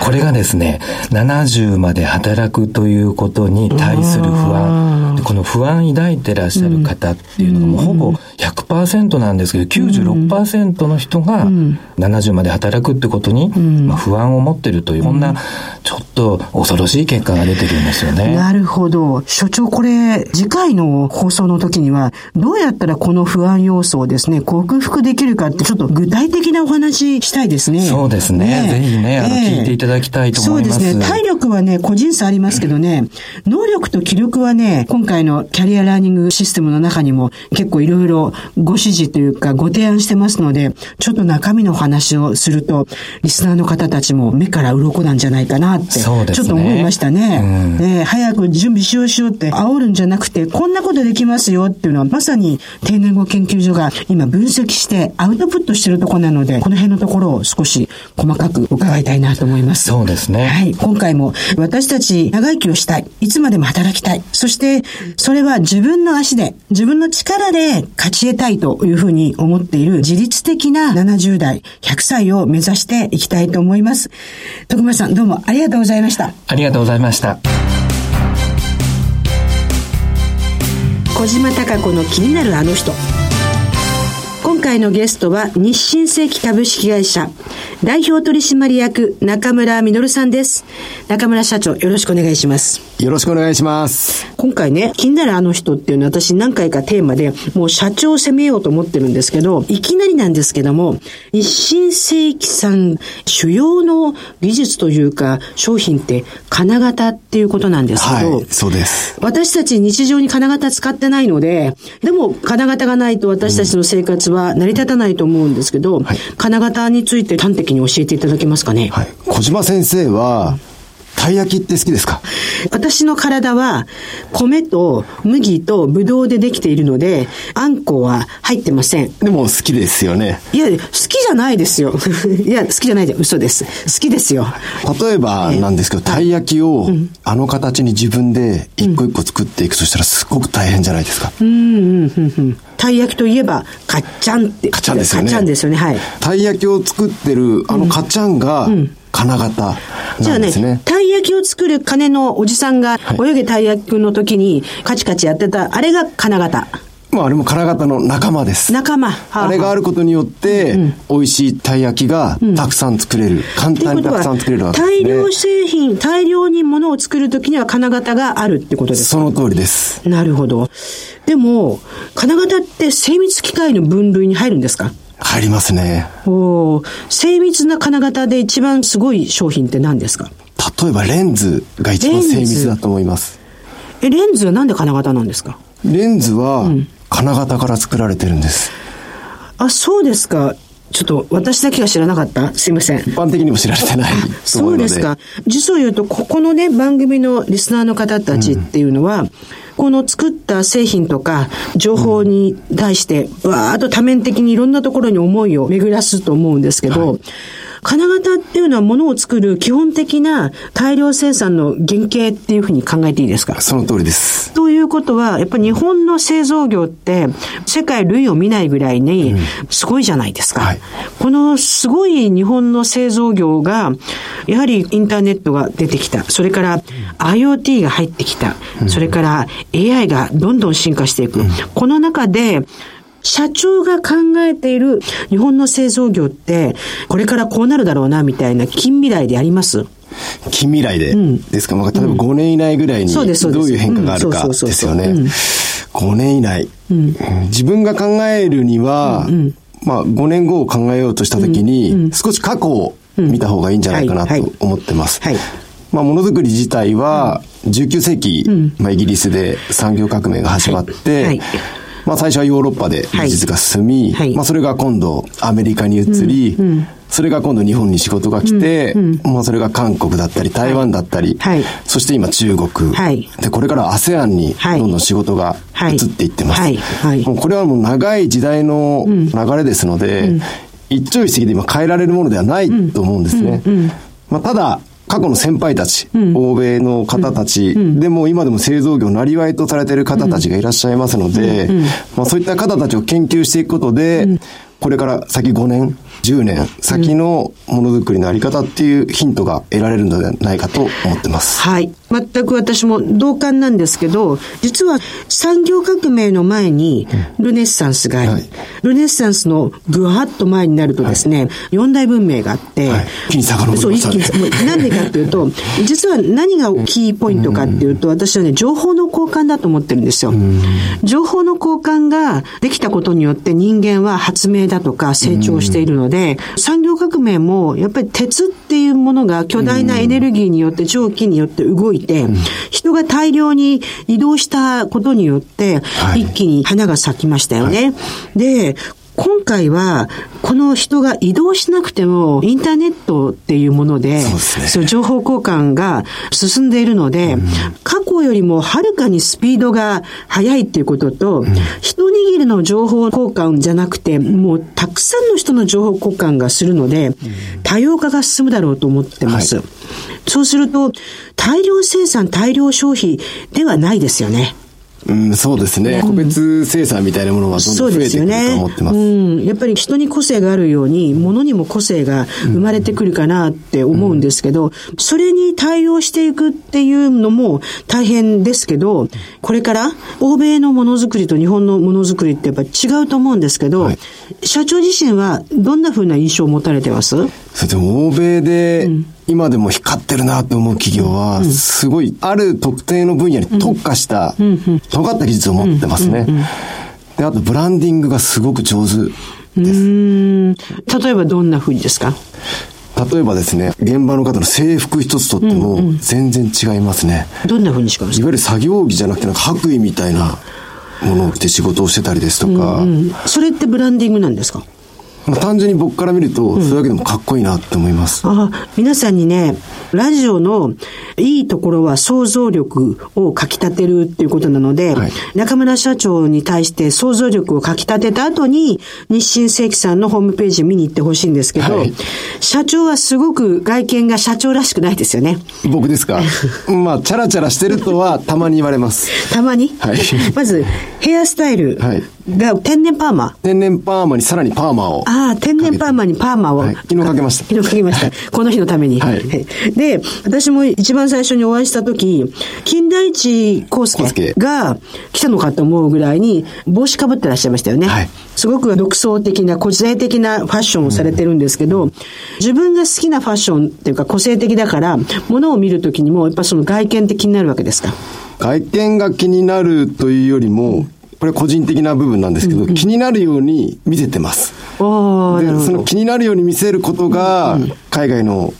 これがですね、70まで働くということに対する不安、この不安抱いてらっしゃる方っていうのがもうほぼ100%なんですけど、96%の人が70まで働くってことに、まあ、不安を持ってるという、こんなちょっと恐ろしい結果が出てるんですよね。なるほど。所長、これ、次回の放送の時には、どうやったらこの不安要素をですね、克服できるかって、ちょっと具体的なお話したいですね。そうですね。ねぜひね、あの、聞いていただきたいと思います。そうですね。体力はね、個人差ありますけどね、能力と気力はね、今回のキャリアラーニングシステムの中にも結構いろいろご指示というかご提案してますので、ちょっと中身の話をすると、リスナーの方たちも目から鱗なんじゃないかなって、ちょっと思いましたね。うん、ね早く準備しようしようって煽るんじゃなくて、こんなことできますよっていうのは、まさに定年後研究所が今分析してアウトプットしてるところなので、この辺のところを少し細かく伺いたいなと思います。そうですね。はい。今回も私たち長生きをしたい。いつまでも働きたい。そして、それは自分の足で、自分の力で勝ち得たいというふうに思っている自律的な70代、100歳を目指していきたいと思います。徳丸さん、どうもありがとうございました。ありがとうございました。小島貴子の気になるあの人。今回のゲストは日清製機株式会社代表取締役中村実さんです。中村社長よろしくお願いします。よろしくお願いします。今回ね、気になるあの人っていうのは私何回かテーマでもう社長を責めようと思ってるんですけど、いきなりなんですけども、日清製機さん主要の技術というか商品って金型っていうことなんですけど、はい、そうです。私たち日常に金型使ってないので、でも金型がないと私たちの生活は成り立たないと思うんですけど、はい、金型について端的に教えていただけますかね？はい。小島先生は、たい焼きって好きですか？私の体は米と麦とブドウでできているので、あんこは入ってません。でも好きですよね。いや、好きじゃないですよ。*laughs* いや、好きじゃないで嘘です。好きですよ。例えばなんですけど、たい焼きをあの形に自分で一個一個作っていくとしたらすごく大変じゃないですか。うん、うん、うん、うん。たい焼きといえば、かっちゃんって。かっちゃんですよね。かっちゃんですよね、はい。たい焼きを作ってるあのかっちゃんが、金型なんですね。じゃあね、たい焼きを作る金のおじさんが、泳げたい焼きの時にカチカチやってた、あれが金型。まあ、あれも金型の仲間です。仲間。はあはあ、あれがあることによって、うん、美味しいたい焼きがたくさん作れる。うん、簡単にたくさん作れるわけです、ね、大量製品、大量にものを作るときには金型があるってことですか？その通りです。なるほど。でも、金型って精密機械の分類に入るんですか？入りますね。お精密な金型で一番すごい商品って何ですか？例えばレンズが一番精密だと思います。え、レンズはなんで金型なんですか？レンズは金型から作られてるんです。うん、あ、そうですか。ちょっと私だけが知らなかったすいません。一般的にも知られてないそうですか。実を言うと、ここのね、番組のリスナーの方たちっていうのは、うんこの作った製品とか情報に対して、わーっと多面的にいろんなところに思いを巡らすと思うんですけど、はい金型っていうのはものを作る基本的な大量生産の原型っていうふうに考えていいですか？その通りです。ということは、やっぱり日本の製造業って世界類を見ないぐらいにすごいじゃないですか。うんはい、このすごい日本の製造業が、やはりインターネットが出てきた。それから IoT が入ってきた。それから AI がどんどん進化していく。うん、この中で、社長が考えている日本の製造業って、これからこうなるだろうな、みたいな近未来であります？近未来で、うん、ですか、まあ、例えば5年以内ぐらいにどういう変化があるかですよね。5年以内、うん、自分が考えるには、うんうん、まあ、5年後を考えようとしたときに、少し過去を見た方がいいんじゃないかなと思ってます。はい。はいまあ、ものづくり自体は、19世紀、まあ、イギリスで産業革命が始まって、はいまあ、最初はヨーロッパで技術が進み、はい、まあ、それが今度アメリカに移り、うんうん、それが今度日本に仕事が来て、うんうん、まあ、それが韓国だったり台湾だったり、はい、そして今中国、はい、でこれから ASEAN にどんどん仕事が移っていってます、もうこれはもう長い時代の流れですので、一朝一夕で今変えられるものではないと思うんですね。まあ、ただ過去の先輩たち、うん、欧米の方たち、うん、でも今でも製造業なりわいとされている方たちがいらっしゃいますので、まあ、そういった方たちを研究していくことで、これから先5年、10年先のものづくりのあり方っていうヒントが得られるのではないかと思ってます。はい。ま全く私も同感なんですけど、実は産業革命の前にルネッサンスがあり、はい、ルネッサンスのぐわっと前になるとですね、四、大文明があって、はい、一気に遡りそう、一気に、なんでかっていうと、実は何がキーポイントかっていうと、私はね、情報の交換だと思ってるんですよ。情報の交換ができたことによって人間は発明だとか成長しているので、産業革命もやっぱり鉄っていうものが巨大なエネルギーによって蒸気によって動いて、人が大量に移動したことによって、一気に花が咲きましたよね。で、今回は、この人が移動しなくても、インターネットっていうもので、そう、ね、情報交換が進んでいるので、うん、過去よりもはるかにスピードが速いっていうことと、うん、一握りの情報交換じゃなくて、もうたくさんの人の情報交換がするので、多様化が進むだろうと思ってます。はい、そうすると、大量生産、大量消費ではないですよね。うん、そうですね、個別生産みたいなものはどんどん増えてくると思ってます。ね、うん。やっぱり人に個性があるように、物にも個性が生まれてくるかなって思うんですけど、それに対応していくっていうのも大変ですけど、これから欧米のものづくりと日本のものづくりってやっぱ違うと思うんですけど、はい、社長自身はどんなふうな印象を持たれてます？それでも欧米で、今でも光ってるなと思う企業は、すごい、ある特定の分野に特化した、尖った技術を持ってますね。で、あと、ブランディングがすごく上手です。例えばどんなふうにですか？例えばですね、現場の方の制服一つとっても全然違いますね。うんうん、どんなふうにしかいわゆる作業着じゃなくて、なんか白衣みたいなものを着て仕事をしてたりですとか。うんうん、それってブランディングなんですか？単純に僕から見ると、それだけでもかっこいいなって思います。うん、あ皆さんにね、ラジオのいいところは想像力をかき立てるっていうことなので、はい、中村社長に対して想像力をかき立てた後に、日清正規さんのホームページ見に行ってほしいんですけど、はい、社長はすごく外見が社長らしくないですよね。僕ですか？*laughs* まあ、チャラチャラしてるとはたまに言われます。たまに？はい。*laughs* まず、ヘアスタイルが天然パーマ。天然パーマにさらにパーマを。ああ、天然パーマにパーマを。はい、昨日かけました。*laughs* 昨日かけました。*laughs* この日のために。はい。で、私も一番最初にお会いした時、金田一康介が来たのかと思うぐらいに帽子かぶってらっしゃいましたよね。はい。すごく独創的な、個性的なファッションをされてるんですけど、うん、自分が好きなファッションっていうか個性的だから、ものを見るときにも、やっぱその外見って気になるわけですか？外見が気になるというよりも、これ個人的な部分なんですけど、うんうん、気になるように見せてます。でその気になるように見せることが、海外の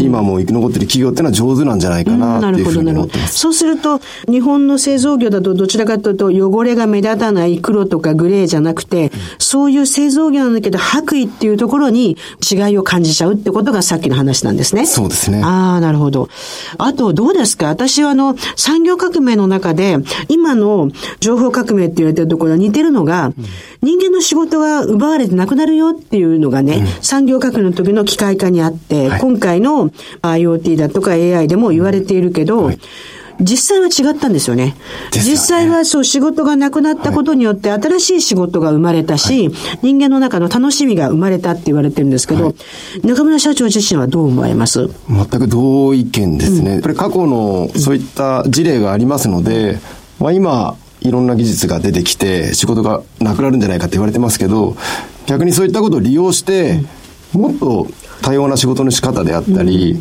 今も生き残ってる企業っていうのは上手なんじゃないかなっていうふうに思ってます。そうすると、日本の製造業だとどちらかというと汚れが目立たない黒とかグレーじゃなくて、そういう製造業なんだけど白衣っていうところに違いを感じちゃうってことがさっきの話なんですね。そうですね。ああ、なるほど。あと、どうですか？私はあの、産業革命の中で、今の情報革命って言われてるところは似てるのが、人間の仕事が奪われてなくなるよっていうのがね、うん、産業革命の時の機械化にあって、はい、今回の IoT だとか AI でも言われているけど、はい。実際は違ったんですよね。実際はそう仕事がなくなったことによって新しい仕事が生まれたし、はい、人間の中の楽しみが生まれたって言われてるんですけど、はい、中村社長自身はどう思われます？全く同意見ですね。うん、やっぱり過去のそういった事例がありますので、まあ今、いろんな技術が出てきて仕事がなくなるんじゃないかって言われてますけど、逆にそういったことを利用して、もっと多様な仕事の仕方であったり、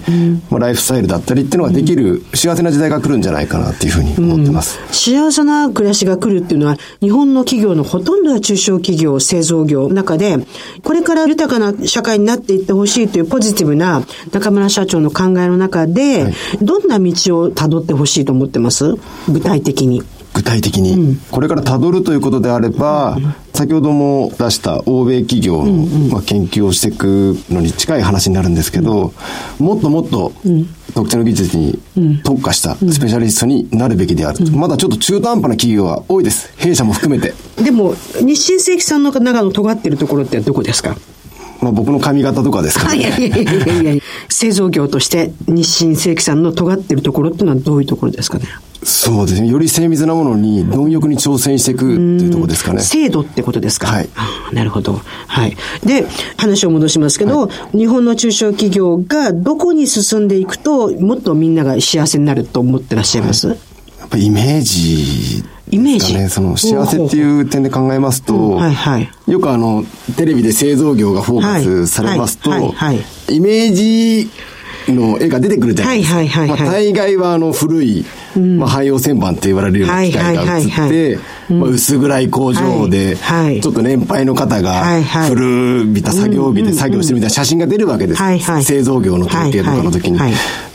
まあ、ライフスタイルだったりっていうのができる幸せな時代が来るんじゃないかなっていうふうに思ってます。幸せな暮らしが来るっていうのは、日本の企業のほとんどは中小企業、製造業の中で、これから豊かな社会になっていってほしいというポジティブな中村社長の考えの中で、はい、どんな道をたどってほしいと思ってます？具体的に。具体的に、これからたどるということであれば、先ほども出した欧米企業の、まあ、研究をしていくのに近い話になるんですけど、もっともっと特定の技術に特化したスペシャリストになるべきである。まだちょっと中途半端な企業は多いです。弊社も含めて。でも、日清正規さんの中の尖ってるところってどこですか？まあ、僕の髪型とかですかね。いやいやいやいや製造業として日清正規さんの尖ってるところっていうのはどういうところですかね？そうですね。より精密なものに、貪欲に挑戦していくっていうところですかね。精度ってことですか？はい。なるほど。はい。で、話を戻しますけど、はい、日本の中小企業がどこに進んでいくと、もっとみんなが幸せになると思ってらっしゃいます、はい、やっぱイメージイメージね、その幸せっていう点で考えますと、はいはい、よくあの、テレビで製造業がフォーカスされますと、イメージの絵が出てくるじゃないですか。はいはいはい、はい、まあ、大概はあの古い、まあ、汎用旋盤って言われるような機械が映って、まあ、薄暗い工場で、ちょっと年配の方が古びた作業着で作業してるみたいな写真が出るわけです。製造業の統計とかの時に。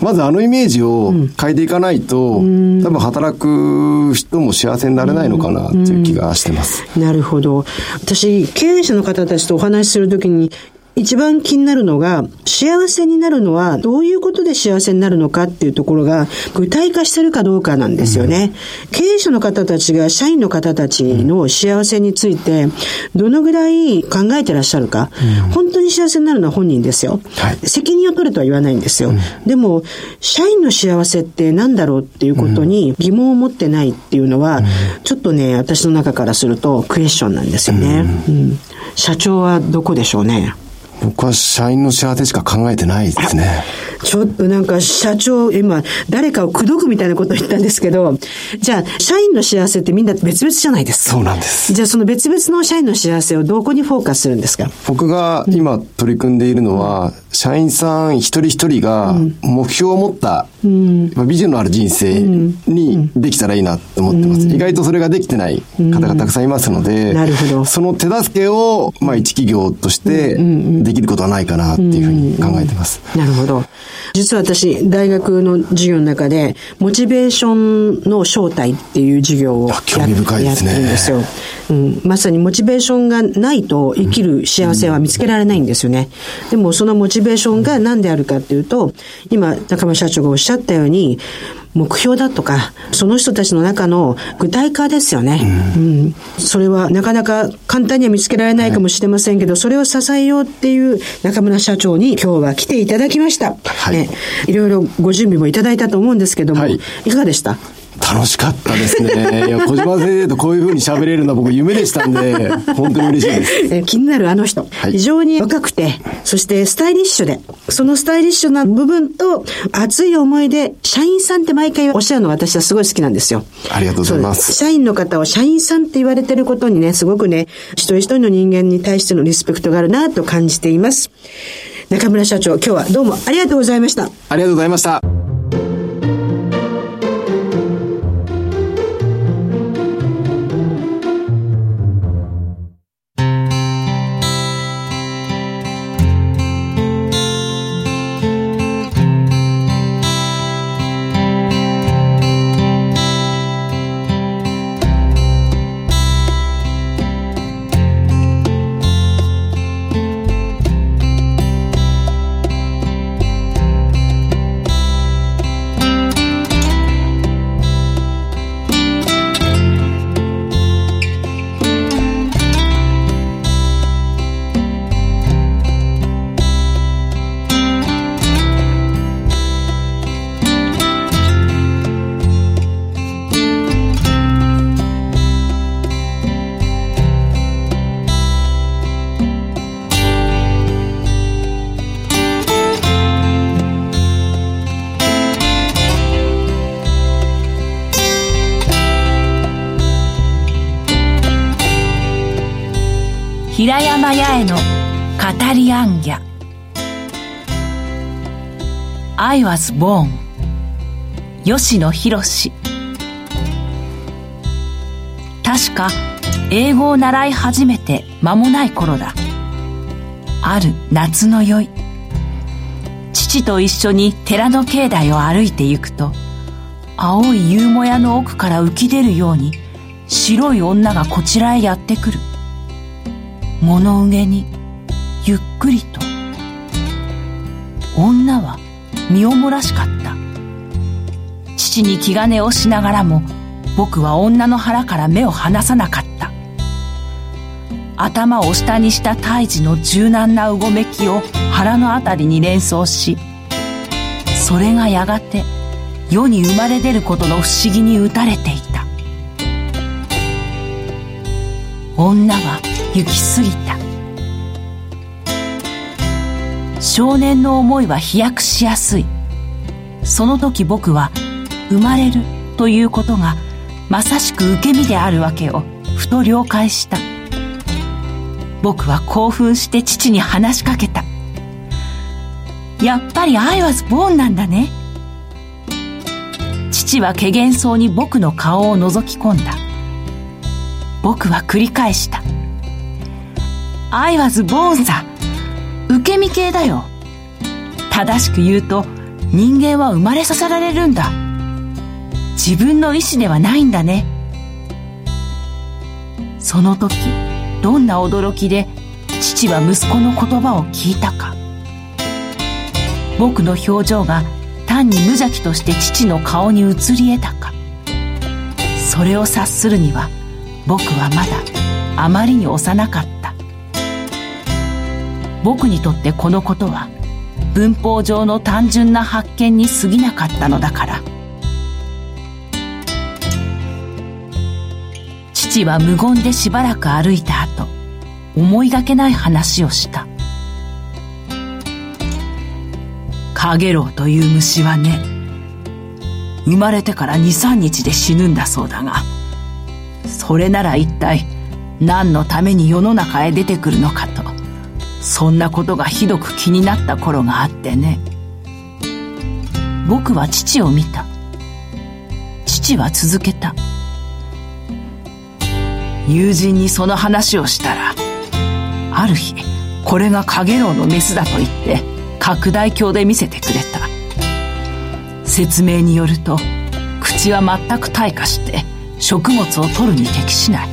まずあのイメージを変えていかないと、多分働く人も幸せになれないのかなっていう気がしてます。なるほど。私、経営者の方たちとお話しするときに、一番気になるのが、幸せになるのはどういうことで幸せになるのかっていうところが具体化してるかどうかなんですよね。うん、経営者の方たちが社員の方たちの幸せについてどのぐらい考えてらっしゃるか、うん、本当に幸せになるのは本人ですよ。はい、責任を取るとは言わないんですよ。うん、でも、社員の幸せって何だろうっていうことに疑問を持ってないっていうのは、ちょっとね、私の中からするとクエスチョンなんですよね。社長はどこでしょうね。僕は社員の幸せしか考えてないですね。ちょっとなんか社長、今、誰かを口説くみたいなことを言ったんですけど、じゃあ、社員の幸せってみんな別々じゃないですか。そうなんです。じゃあ、その別々の社員の幸せをどこにフォーカスするんですか？僕が今取り組んでいるのは、うん、社員さん一人一人が目標を持った、うん、ビジョンのある人生にできたらいいなと思ってます。うん、意外とそれができてない方がたくさんいますので、なるほど。その手助けを、まあ、一企業としてできることはないかなっていうふうに考えてます。なるほど。実は私、大学の授業の中で、モチベーションの正体っていう授業をや興味深いですね、やってるんですよ、うん。まさにモチベーションがないと生きる幸せは見つけられないんですよね。でもそのモチベーションが何であるかっていうと、今、中村社長がおっしゃったように、目標だとか、その人たちの中の具体化ですよね。うん、うん、それはなかなか簡単には見つけられないかもしれませんけど、それを支えようっていう中村社長に今日は来ていただきました。はい。ね、いろいろご準備もいただいたと思うんですけども、はい、いかがでした？楽しかったですね。いや、小島先生とこういうふうに喋れるのは僕夢でしたんで、*laughs* 本当に嬉しいです。え気になるあの人、はい、非常に若くて、そしてスタイリッシュで、そのスタイリッシュな部分と熱い思いで、社員さんって毎回おっしゃるの私はすごい好きなんですよ。ありがとうございます。社員の方を社員さんって言われてることにね、すごくね、一人一人の人間に対してのリスペクトがあるなと感じています。中村社長、今日はどうもありがとうございました。ありがとうございました。語りアンギャ I was born. 吉野博確か英語を習い始めて間もない頃だ。ある夏の宵父と一緒に寺の境内を歩いて行くと青い夕もやの奥から浮き出るように白い女がこちらへやってくる。物憂に身をもらしかった。父に気兼ねをしながらも僕は女の腹から目を離さなかった。頭を下にした胎児の柔軟なうごめきを腹のあたりに連想しそれがやがて世に生まれ出ることの不思議に打たれていた。女は行き過ぎた。少年の思いは飛躍しやすい。その時僕は生まれるということがまさしく受け身であるわけをふと了解した。僕は興奮して父に話しかけた。やっぱりアイワズボーンなんだね。父は怪げそうに僕の顔を覗き込んだ。僕は繰り返した。アイワズボーンさ。受け身系だよ。正しく言うと人間は生まれさせられるんだ。自分の意志ではないんだね。その時どんな驚きで父は息子の言葉を聞いたか。僕の表情が単に無邪気として父の顔に映り得たか。それを察するには僕はまだあまりに幼かった。僕にとってこのことは文法上の単純な発見に過ぎなかったのだから。父は無言でしばらく歩いた後思いがけない話をした。カゲロウという虫はね生まれてから23日で死ぬんだそうだがそれなら一体何のために世の中へ出てくるのかと。そんなことがひどく気になった頃があってね。僕は父を見た。父は続けた。友人にその話をしたらある日これがカゲロウのメスだと言って拡大鏡で見せてくれた。説明によると口は全く退化して食物を取るに適しない。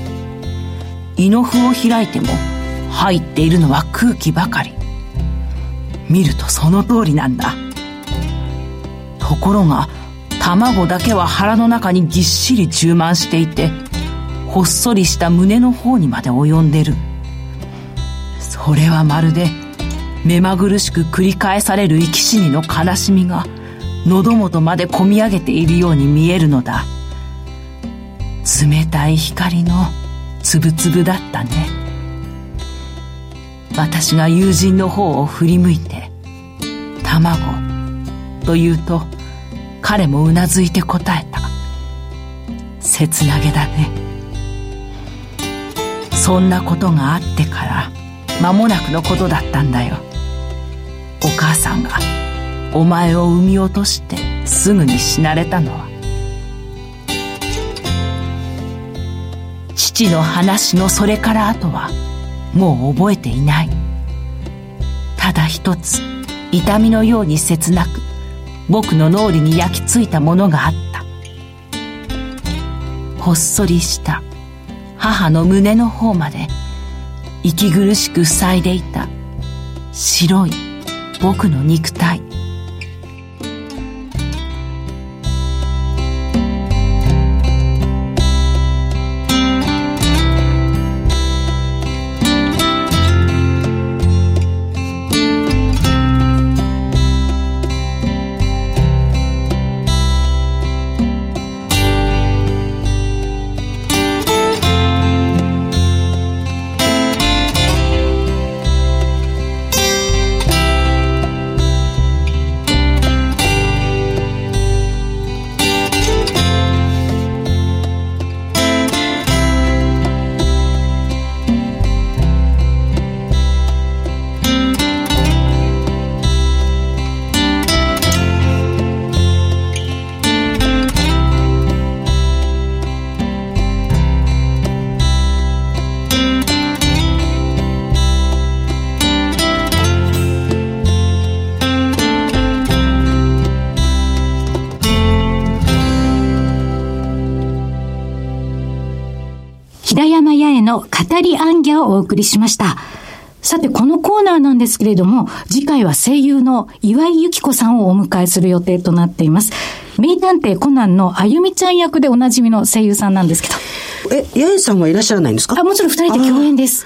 胃の符を開いても入っているのは空気ばかり。見るとその通りなんだ。ところが卵だけは腹の中にぎっしり充満していてほっそりした胸の方にまで及んでる。それはまるで目まぐるしく繰り返される生き死にの悲しみが喉元までこみ上げているように見えるのだ。冷たい光のつぶつぶだったね。私が友人の方を振り向いて、卵、と言うと、彼もうなずいて答えた。切なげだね。そんなことがあってから、間もなくのことだったんだよ。お母さんが、お前を産み落としてすぐに死なれたのは。父の話のそれから後は、もう覚えていない。ただ一つ痛みのように切なく僕の脳裏に焼き付いたものがあった。ほっそりした母の胸の方まで息苦しく塞いでいた白い僕の肉体。お送りしました。さて、このコーナーなんですけれども、次回は声優の岩井由紀子さんをお迎えする予定となっています。名探偵コナンのあゆみちゃん役でおなじみの声優さんなんですけど。え、八重さんはいらっしゃらないんですか？あ、もちろん二人で共演です。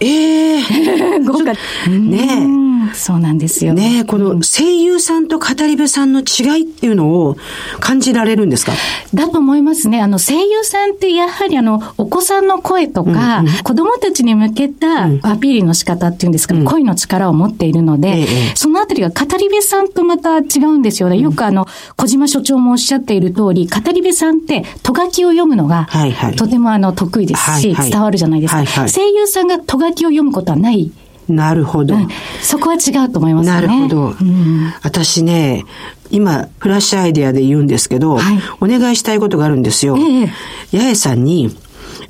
ええ。ー、*laughs* 豪華。ねえ。そうなんですよ。ねこの声優さんと語り部さんの違いっていうのを感じられるんですか？だと思いますね。あの、声優さんってやはりあの、お子さんの声とか、うんうん、子供たちに向けたアピールの仕方っていうんですか、うん、声の力を持っているので、そのあたりが語り部さんとまた違うんですよ。ね。よくあの、小島所長もおっしゃっている通り、語り部さんってとがきを読むのが、とてもあの、得意ですし、はいはい、伝わるじゃないですか、はいはい。声優さんがとがきを読むことはないなるほど、うん、そこは違うと思いますね。なるほど。うん、私ね、今、フラッシュアイデアで言うんですけど、はい、お願いしたいことがあるんですよ。ええ、八重さんに、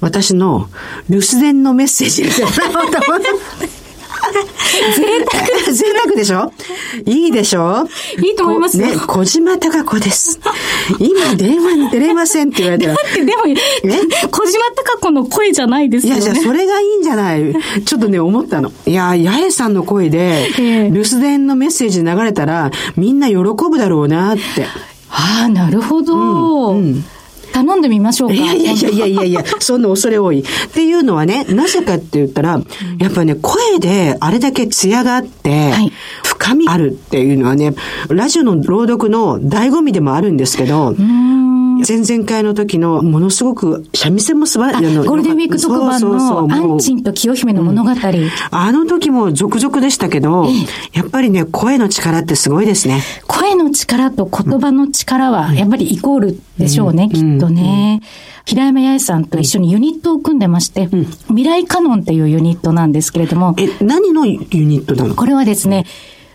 私の留守電のメッセージをもらおうと思って。贅沢。贅沢でしょ？いいでしょ？いいと思いますね、小島貴子です。今電話に出れませんって言われたら。だってでも、ね、小島貴子の声じゃないですよね。いや、じゃあそれがいいんじゃない？ちょっとね、思ったの。いや、八重さんの声で、留守電のメッセージ流れたら、みんな喜ぶだろうなって。ああ、なるほど。うん、うん頼んでみましょうか。いやいやいやいやいやいや、そんな恐れ多い。っていうのはね、なぜかって言ったら、やっぱりね、声であれだけ艶があって、はい、深みあるっていうのはね、ラジオの朗読の醍醐味でもあるんですけど、前々回の時のものすごく三味線も素晴らしい。ゴールデンウィーク特番のアンチンと清姫の物語、うん。あの時も続々でしたけど、やっぱりね、声の力ってすごいですね。声の力と言葉の力はやっぱりイコールでしょうね、きっとね。平山八重さんと一緒にユニットを組んでまして、未来カノンっていうユニットなんですけれども。え、何のユニットなのこれはですね、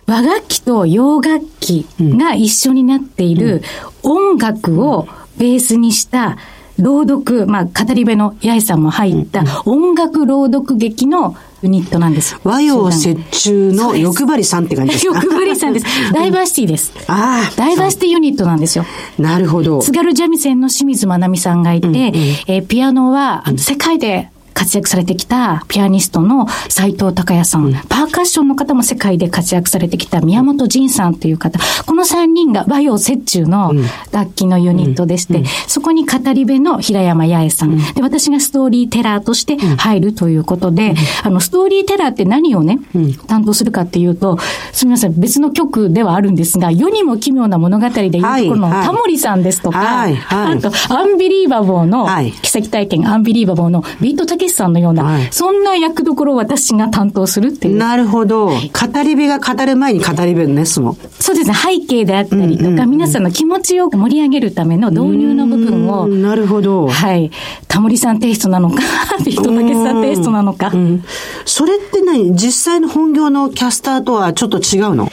和楽器と洋楽器が一緒になっている音楽を、うんベースにした朗読、まあ、語り部の八重さんも入った音楽朗読劇のユニットなんです。和洋折衷の欲張りさんって感じですか？欲張りさんです。*laughs* ダイバーシティです。ああ。ダイバーシティユニットなんですよ。なるほど。津軽三味線の清水まなみさんがいて、うんうん、えー、ピアノは、世界で活躍されてきたピアニストの斎藤隆也さん、うん、パーカッションの方も世界で活躍されてきた宮本仁さんという方、この3人が和洋折衷の楽器のユニットでして、うん、そこに語り部の平山八重さん、で、私がストーリーテラーとして入るということで、あの、ストーリーテラーって何をね、担当するかっていうと、すみません、別の局ではあるんですが、世にも奇妙な物語でいうところのタモリさんですとか、あと、アンビリーバボーの、奇跡体験アンビリーバボーのビートたけしさんのような、はい、そんな役どころを私が担当するっていう。なるほど。語り部が語る前に語り部ですもん。そうですね。背景であったりとか、うんうんうん、皆さんの気持ちを盛り上げるための導入の部分を。なるほど。はい。タモリさんテイストなのか、*laughs* ビートたけしさんテイストなのか。うん、それって何？実際の本業のキャスターとはちょっと違うの？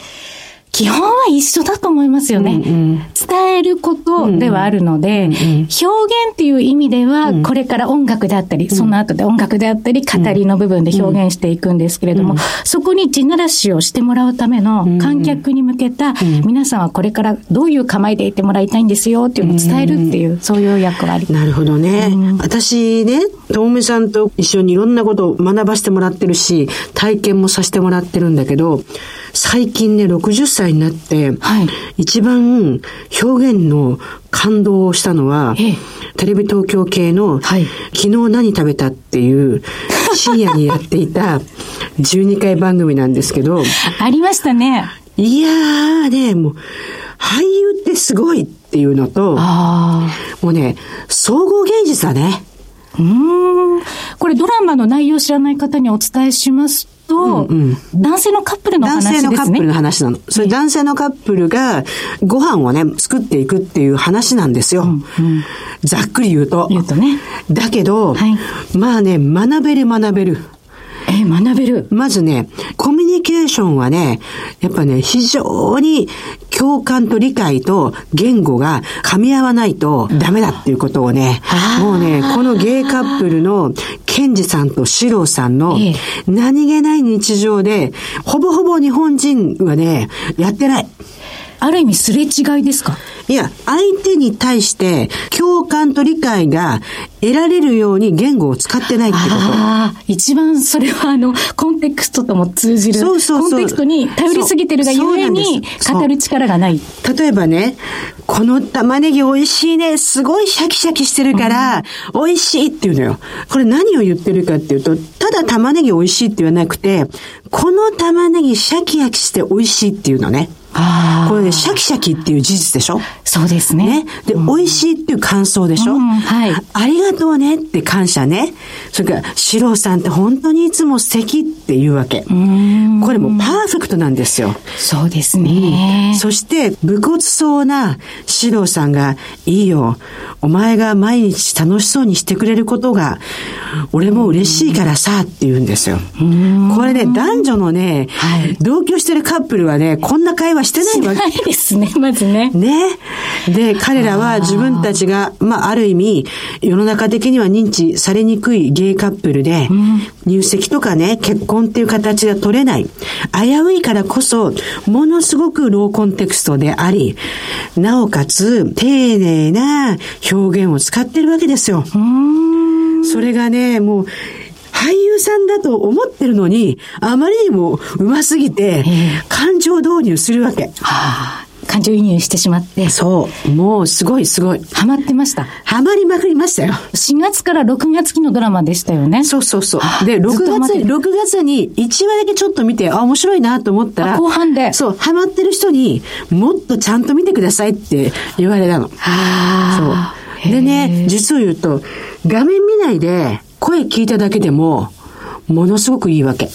基本は一緒だと思いますよね。うんうん、伝えることではあるので、うんうん、表現っていう意味では、これから音楽であったり、うん、その後で音楽であったり、語りの部分で表現していくんですけれども、うん、そこに地ならしをしてもらうための観客に向けた、皆さんはこれからどういう構えでいてもらいたいんですよっていうのを伝えるっていう、そういう役割。なるほどね。私ね、ともめさんと一緒にいろんなことを学ばせてもらってるし、体験もさせてもらってるんだけど、最近ね、60歳になって、はい、一番表現の感動をしたのは、テレビ東京系の、はい、昨日何食べたっていう深夜にやっていた12回番組なんですけど。ありましたね。いやーね、もう、俳優ってすごいっていうのと、もうね、総合芸術だね。うん。これドラマの内容を知らない方にお伝えしますと、うんうん、男性のカップルの話ですね。男性のカップルの話なの。それ男性のカップルがご飯をね、作っていくっていう話なんですよ。うんうん、ざっくり言うと。言うとね。だけど、はい、まあね、学べる学べる。え学べる。まずね、コミュニケーションはね、やっぱね、非常に共感と理解と言語が噛み合わないとダメだっていうことをね、もうね、このゲイカップルのケンジさんとシローさんの何気ない日常で、ほぼほぼ日本人はね、やってない。ある意味すれ違いですか？いや、相手に対して共感と理解が得られるように言語を使ってないってこと。ああ、一番それはあの、コンテクストとも通じる。そうそうそうコンテクストに頼りすぎてるがゆえに語る力がない。例えばね、この玉ねぎ美味しいね、すごいシャキシャキしてるから、美味しいっていうのよ。これ何を言ってるかっていうと、ただ玉ねぎ美味しいって言わなくて、この玉ねぎシャキシャキして美味しいっていうのね。これね、シャキシャキっていう事実でしょ？そうですね。ね。で、うん、美味しいっていう感想でしょ、うん、はい。ありがとうねって感謝ね。それから、シローさんって本当にいつも素敵っていうわけ。これもパーフェクトなんですよ。そうですね。うん、そして、武骨そうなシローさんが、いいよ。お前が毎日楽しそうにしてくれることが、俺も嬉しいからさって言うんですよ。これね、男女のね、はい、同居してるカップルはね、こんな会話してないわけ。ないですね、*laughs* まずね。ね。で、彼らは自分たちが、まあ、ある意味、世の中的には認知されにくいゲイカップルで、うん、入籍とかね、結婚っていう形が取れない。危ういからこそ、ものすごくローコンテクストであり、なおかつ、丁寧な表現を使ってるわけですよ。それがね、もう、俳優さんだと思ってるのに、あまりにも上手すぎて、感情導入するわけ。はあ感情移入してしまって。そう。もうすごいすごい。ハマってました。ハマりまくりましたよ。4月から6月期のドラマでしたよね。そうそうそう。で、6月、6月に1話だけちょっと見て、あ、面白いなと思ったら、後半で。そう、ハマってる人にもっとちゃんと見てくださいって言われたの。はそう。でね、実を言うと、画面見ないで声聞いただけでも、ものすごくいいわけ。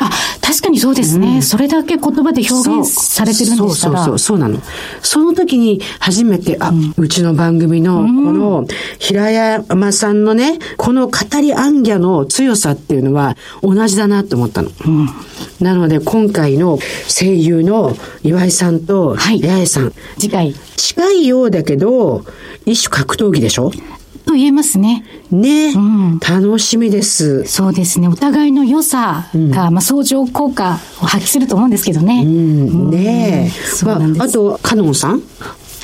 あ、確かにそうですね。うん、それだけ言葉で表現されてるんですからそうそうそう、そうなの。その時に初めて、あ、うん、うちの番組の、この、平山さんのね、この語りアンギャの強さっていうのは同じだなと思ったの。うん、なので、今回の声優の岩井さんと八重さん。はい、次回。近いようだけど、一種格闘技でしょ？と言えますね。ね、うん、楽しみです。そうですね。お互いの良さが、うん、まあ、相乗効果を発揮すると思うんですけどね。うん、ねえ。まあ、あと、カノンさん？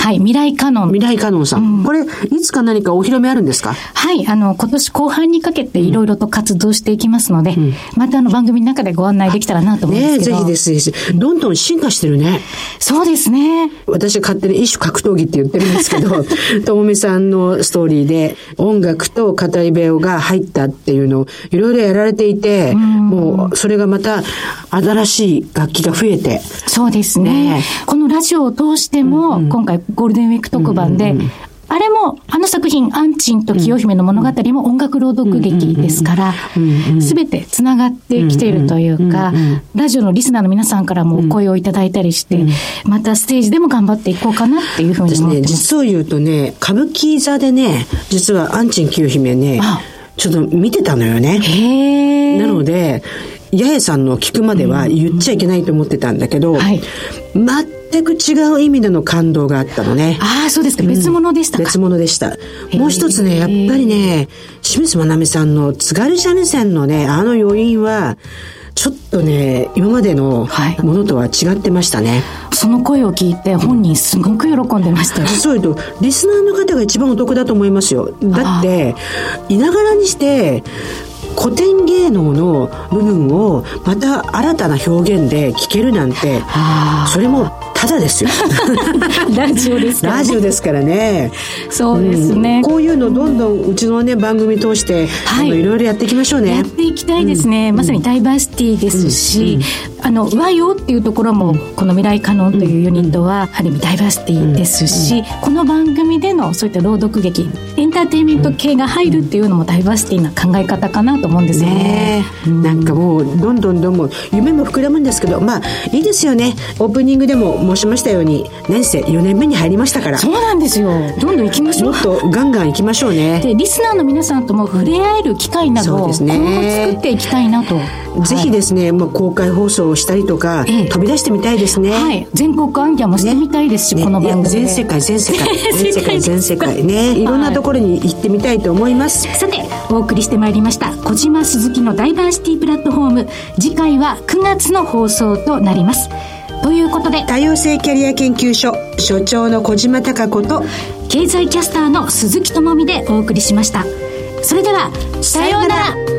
はい、未来カノン。未来カノンさん。うん、これ、いつか何かお披露目あるんですか？はい、あの、今年後半にかけていろいろと活動していきますので、うん、またあの番組の中でご案内できたらなと思うんです。ねぜひです、ぜひ。どんどん進化してるね。そうですね。私勝手に一種格闘技って言ってるんですけど、*laughs* ともみさんのストーリーで音楽と語り部が入ったっていうのをいろいろやられていて、もうそれがまた新しい楽器が増えて。そうですね。ねこのラジオを通しても、今回ゴールデンウィーク特番で、あれも、あの作品、アンチンと清姫の物語も音楽朗読劇ですから、すべて繋がってきているというか、ラジオのリスナーの皆さんからもお声をいただいたりして、またステージでも頑張っていこうかなっていうふうに思ってます。実を言うとね、歌舞伎座でね、実はアンチン清姫ね、ちょっと見てたのよね。なので、八重さんの聞くまでは言っちゃいけないと思ってたんだけど、はい、全く違う意味での感動があったのね。ああ、そうですか。別物でしたか、うん、別物でした。もう一つね、やっぱりね、清水まなみさんの津軽三味線のね、あの余韻は、ちょっとね、今までのものとは違ってましたね。はい、その声を聞いて本人すごく喜んでましたよ。そういうと、リスナーの方が一番お得だと思いますよ。だって、いながらにして、古典芸能の部分をまた新たな表現で聞けるなんてそれもただですよ。*laughs* ラジオですから、ね、ラジオですからね。そうですね、うん、こういうのどんどんうちのね番組通して、はい、いろいろやっていきましょうね。やっていきたいですね、うん、まさにダイバーシティですし、うん、あの和洋っていうところもこの未来カノンというユニットはある意味ダイバーシティですし、この番組でのそういった朗読劇エンターテインメント系が入るっていうのもダイバーシティな考え方かなと思うんですよね。ね、なんかもうどんどんどんどん夢も膨らむんですけどまあいいですよね。オープニングでも申しましたように年生4年目に入りましたから。そうなんですよ。どんどん行きましょう。もっとガンガン行きましょうね。でリスナーの皆さんとも触れ合える機会などを今後作っていきたいなと、ぜひですね、もう公開放送をしたりとか、ええ、飛び出してみたいですね。はい。全国アンギャもしてみたいですし、ね、この番組。*laughs* 全世界、全世界。全世界、全世界ね。い。ろんなところに行ってみたいと思います。さて、お送りしてまいりました、小島鈴木のダイバーシティプラットフォーム。次回は9月の放送となります。ということで多様性キャリア研究所所長の小島貴子と経済キャスターの鈴木智美でお送りしました。それではさようなら